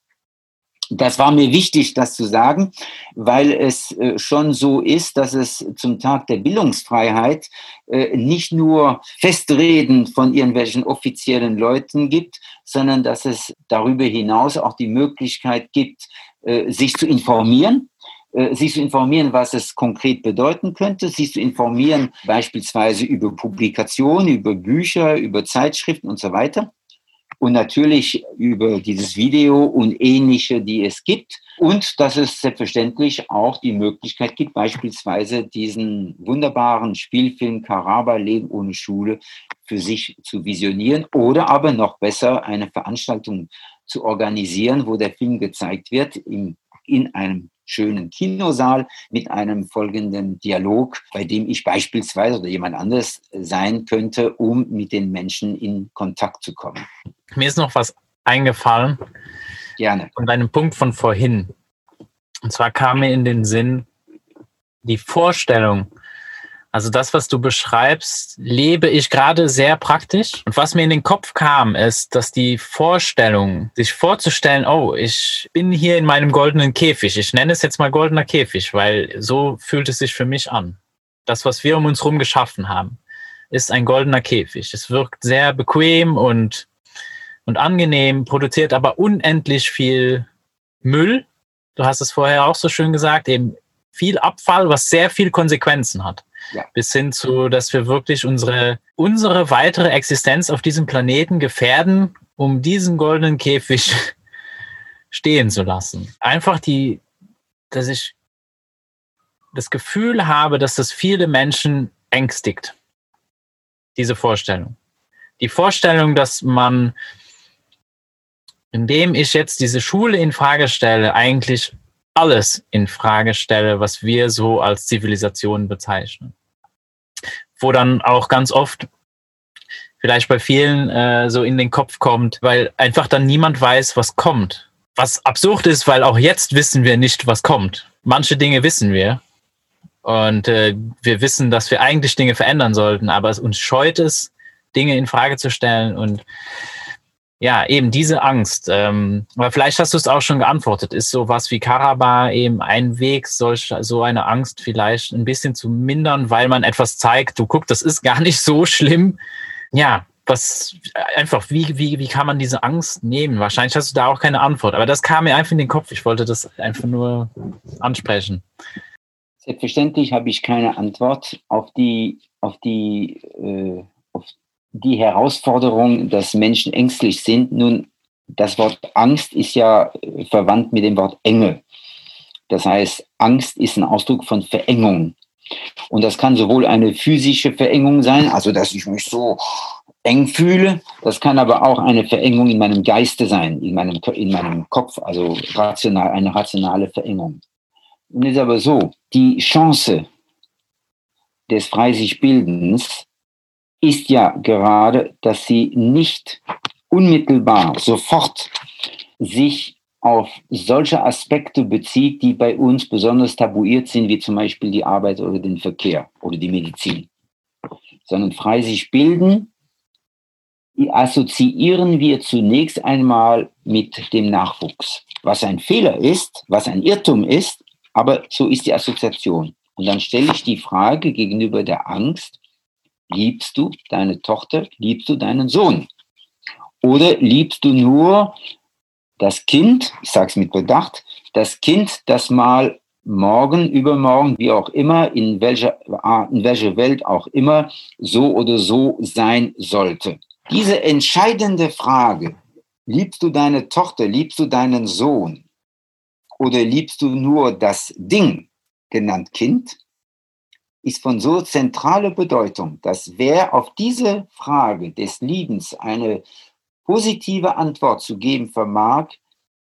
Das war mir wichtig, das zu sagen, weil es äh, schon so ist, dass es zum Tag der Bildungsfreiheit äh, nicht nur Festreden von irgendwelchen offiziellen Leuten gibt, sondern dass es darüber hinaus auch die Möglichkeit gibt, äh, sich zu informieren, sich zu informieren, was es konkret bedeuten könnte, sich zu informieren beispielsweise über Publikationen, über Bücher, über Zeitschriften und so weiter und natürlich über dieses Video und ähnliche, die es gibt. Und dass es selbstverständlich auch die Möglichkeit gibt, beispielsweise diesen wunderbaren Spielfilm Karaba Leben ohne Schule für sich zu visionieren oder aber noch besser eine Veranstaltung zu organisieren, wo der Film gezeigt wird im, in einem schönen Kinosaal mit einem folgenden Dialog, bei dem ich beispielsweise oder jemand anderes sein könnte, um mit den Menschen in Kontakt zu kommen. Mir ist noch was eingefallen. Gerne. Und einem Punkt von vorhin. Und zwar kam mir in den Sinn die Vorstellung, also das, was du beschreibst, lebe ich gerade sehr praktisch. Und was mir in den Kopf kam, ist, dass die Vorstellung, sich vorzustellen, oh, ich bin hier in meinem goldenen Käfig. Ich nenne es jetzt mal goldener Käfig, weil so fühlt es sich für mich an. Das, was wir um uns herum geschaffen haben, ist ein goldener Käfig. Es wirkt sehr bequem und, und angenehm, produziert aber unendlich viel Müll. Du hast es vorher auch so schön gesagt, eben viel Abfall, was sehr viel Konsequenzen hat. Ja. Bis hin zu, dass wir wirklich unsere, unsere weitere Existenz auf diesem Planeten gefährden, um diesen goldenen Käfig stehen zu lassen. Einfach die, dass ich das Gefühl habe, dass das viele Menschen ängstigt. Diese Vorstellung. Die Vorstellung, dass man, indem ich jetzt diese Schule in Frage stelle, eigentlich alles in Frage stelle, was wir so als Zivilisation bezeichnen. Wo dann auch ganz oft vielleicht bei vielen äh, so in den Kopf kommt, weil einfach dann niemand weiß, was kommt. Was absurd ist, weil auch jetzt wissen wir nicht, was kommt. Manche Dinge wissen wir. Und äh, wir wissen, dass wir eigentlich Dinge verändern sollten, aber es uns scheut es, Dinge in Frage zu stellen und ja, eben diese Angst. Ähm, aber vielleicht hast du es auch schon geantwortet. Ist sowas wie Karaba eben ein Weg, solch, so eine Angst vielleicht ein bisschen zu mindern, weil man etwas zeigt, du guck, das ist gar nicht so schlimm. Ja, was einfach, wie, wie, wie kann man diese Angst nehmen? Wahrscheinlich hast du da auch keine Antwort, aber das kam mir einfach in den Kopf. Ich wollte das einfach nur ansprechen. Selbstverständlich habe ich keine Antwort auf die, auf die, äh, auf die Herausforderung, dass Menschen ängstlich sind. Nun, das Wort Angst ist ja verwandt mit dem Wort Enge. Das heißt, Angst ist ein Ausdruck von Verengung. Und das kann sowohl eine physische Verengung sein, also dass ich mich so eng fühle, das kann aber auch eine Verengung in meinem Geiste sein, in meinem, in meinem Kopf, also rational, eine rationale Verengung. Es ist aber so, die Chance des frei sich Bildens ist ja gerade, dass sie nicht unmittelbar sofort sich auf solche Aspekte bezieht, die bei uns besonders tabuiert sind, wie zum Beispiel die Arbeit oder den Verkehr oder die Medizin. Sondern frei sich bilden, assoziieren wir zunächst einmal mit dem Nachwuchs. Was ein Fehler ist, was ein Irrtum ist, aber so ist die Assoziation. Und dann stelle ich die Frage gegenüber der Angst, liebst du deine Tochter, liebst du deinen Sohn? Oder liebst du nur das Kind, ich sage es mit Bedacht, das Kind, das mal morgen, übermorgen, wie auch immer, in welcher, in welcher Welt auch immer, so oder so sein sollte. Diese entscheidende Frage, liebst du deine Tochter, liebst du deinen Sohn oder liebst du nur das Ding, genannt Kind, ist von so zentraler Bedeutung, dass wer auf diese Frage des Liebens eine positive Antwort zu geben vermag,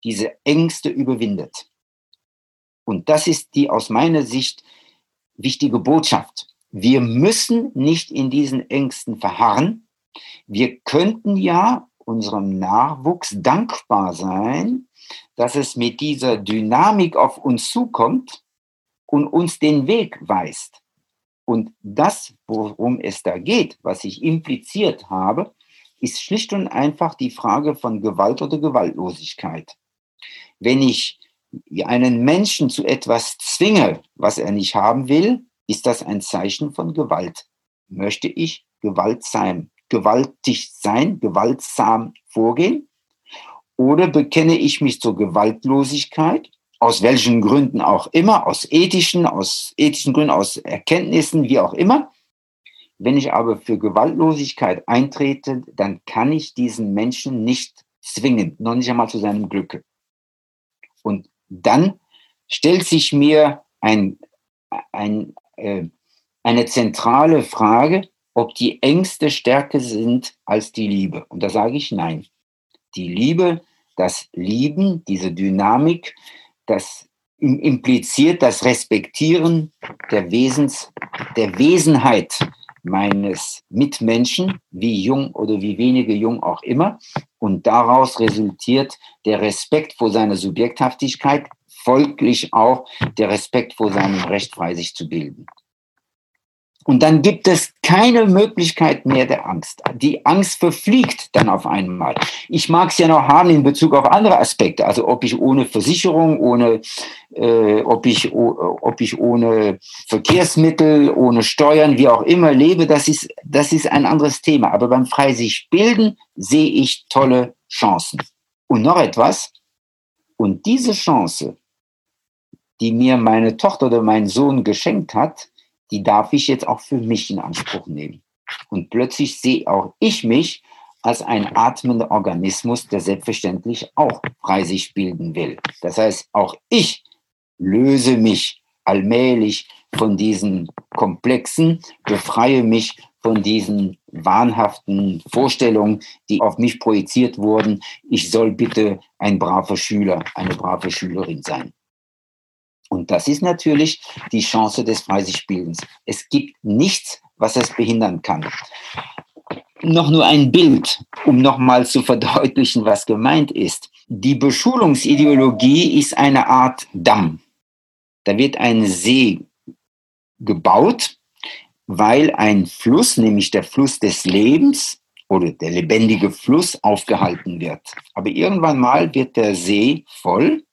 diese Ängste überwindet. Und das ist die aus meiner Sicht wichtige Botschaft. Wir müssen nicht in diesen Ängsten verharren. Wir könnten ja unserem Nachwuchs dankbar sein, dass es mit dieser Dynamik auf uns zukommt und uns den Weg weist. Und das, worum es da geht, was ich impliziert habe, ist schlicht und einfach die Frage von Gewalt oder Gewaltlosigkeit. Wenn ich einen Menschen zu etwas zwinge, was er nicht haben will, ist das ein Zeichen von Gewalt. Möchte ich gewaltsam, gewaltig sein, gewaltsam vorgehen? Oder bekenne ich mich zur Gewaltlosigkeit, aus welchen Gründen auch immer, aus ethischen, aus ethischen Gründen, aus Erkenntnissen, wie auch immer, wenn ich aber für Gewaltlosigkeit eintrete, dann kann ich diesen Menschen nicht zwingen, noch nicht einmal zu seinem Glücke. Und dann stellt sich mir ein, ein, äh, eine zentrale Frage, ob die Ängste stärker sind als die Liebe. Und da sage ich nein. Die Liebe, das Lieben, diese Dynamik, das impliziert das Respektieren der Wesens, der Wesenheit meines Mitmenschen, wie jung oder wie wenige jung auch immer. Und daraus resultiert der Respekt vor seiner Subjekthaftigkeit, folglich auch der Respekt vor seinem Recht, frei sich zu bilden. Und dann gibt es keine Möglichkeit mehr der Angst. Die Angst verfliegt dann auf einmal. Ich mag es ja noch haben in Bezug auf andere Aspekte. Also ob ich ohne Versicherung, ohne, äh, ob, ich, ob ich ohne Verkehrsmittel, ohne Steuern, wie auch immer lebe, das ist, das ist ein anderes Thema. Aber beim frei sich bilden sehe ich tolle Chancen. Und noch etwas. Und diese Chance, die mir meine Tochter oder mein Sohn geschenkt hat, die darf ich jetzt auch für mich in Anspruch nehmen. Und plötzlich sehe auch ich mich als ein atmender Organismus, der selbstverständlich auch frei sich bilden will. Das heißt, auch ich löse mich allmählich von diesen Komplexen, befreie mich von diesen wahnhaften Vorstellungen, die auf mich projiziert wurden. Ich soll bitte ein braver Schüler, eine brave Schülerin sein. Und das ist natürlich die Chance des Freisichtbildens. Es gibt nichts, was es behindern kann. Noch nur ein Bild, um nochmal zu verdeutlichen, was gemeint ist. Die Beschulungsideologie ist eine Art Damm. Da wird ein See gebaut, weil ein Fluss, nämlich der Fluss des Lebens oder der lebendige Fluss, aufgehalten wird. Aber irgendwann mal wird der See voll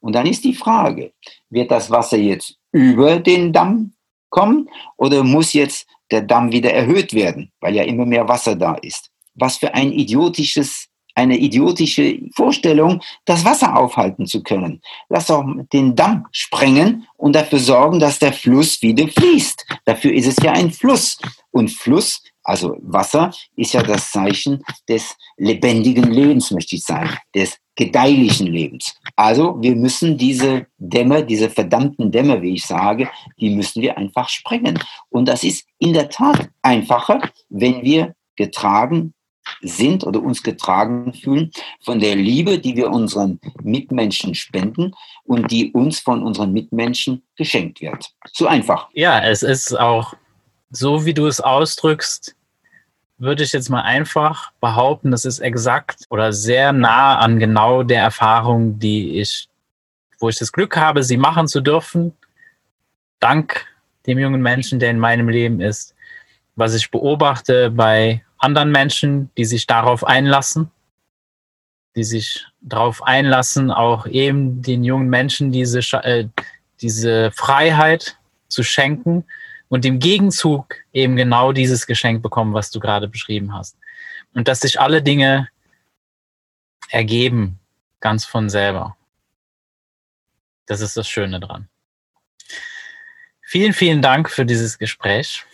und dann ist die Frage, wird das Wasser jetzt über den Damm kommen oder muss jetzt der Damm wieder erhöht werden, weil ja immer mehr Wasser da ist? Was für ein idiotisches, eine idiotische Vorstellung, das Wasser aufhalten zu können. Lass doch den Damm sprengen und dafür sorgen, dass der Fluss wieder fließt. Dafür ist es ja ein Fluss. Und Fluss also Wasser ist ja das Zeichen des lebendigen Lebens, möchte ich sagen, des gedeihlichen Lebens. Also wir müssen diese Dämme, diese verdammten Dämme, wie ich sage, die müssen wir einfach sprengen. Und das ist in der Tat einfacher, wenn wir getragen sind oder uns getragen fühlen von der Liebe, die wir unseren Mitmenschen spenden und die uns von unseren Mitmenschen geschenkt wird. So einfach. Ja, es ist auch so, wie du es ausdrückst, würde ich jetzt mal einfach behaupten, das ist exakt oder sehr nah an genau der Erfahrung, die ich, wo ich das Glück habe, sie machen zu dürfen, dank dem jungen Menschen, der in meinem Leben ist, was ich beobachte bei anderen Menschen, die sich darauf einlassen, die sich darauf einlassen, auch eben den jungen Menschen diese, äh, diese Freiheit zu schenken und im Gegenzug eben genau dieses Geschenk bekommen, was du gerade beschrieben hast. Und dass sich alle Dinge ergeben, ganz von selber. Das ist das Schöne dran. Vielen, vielen Dank für dieses Gespräch.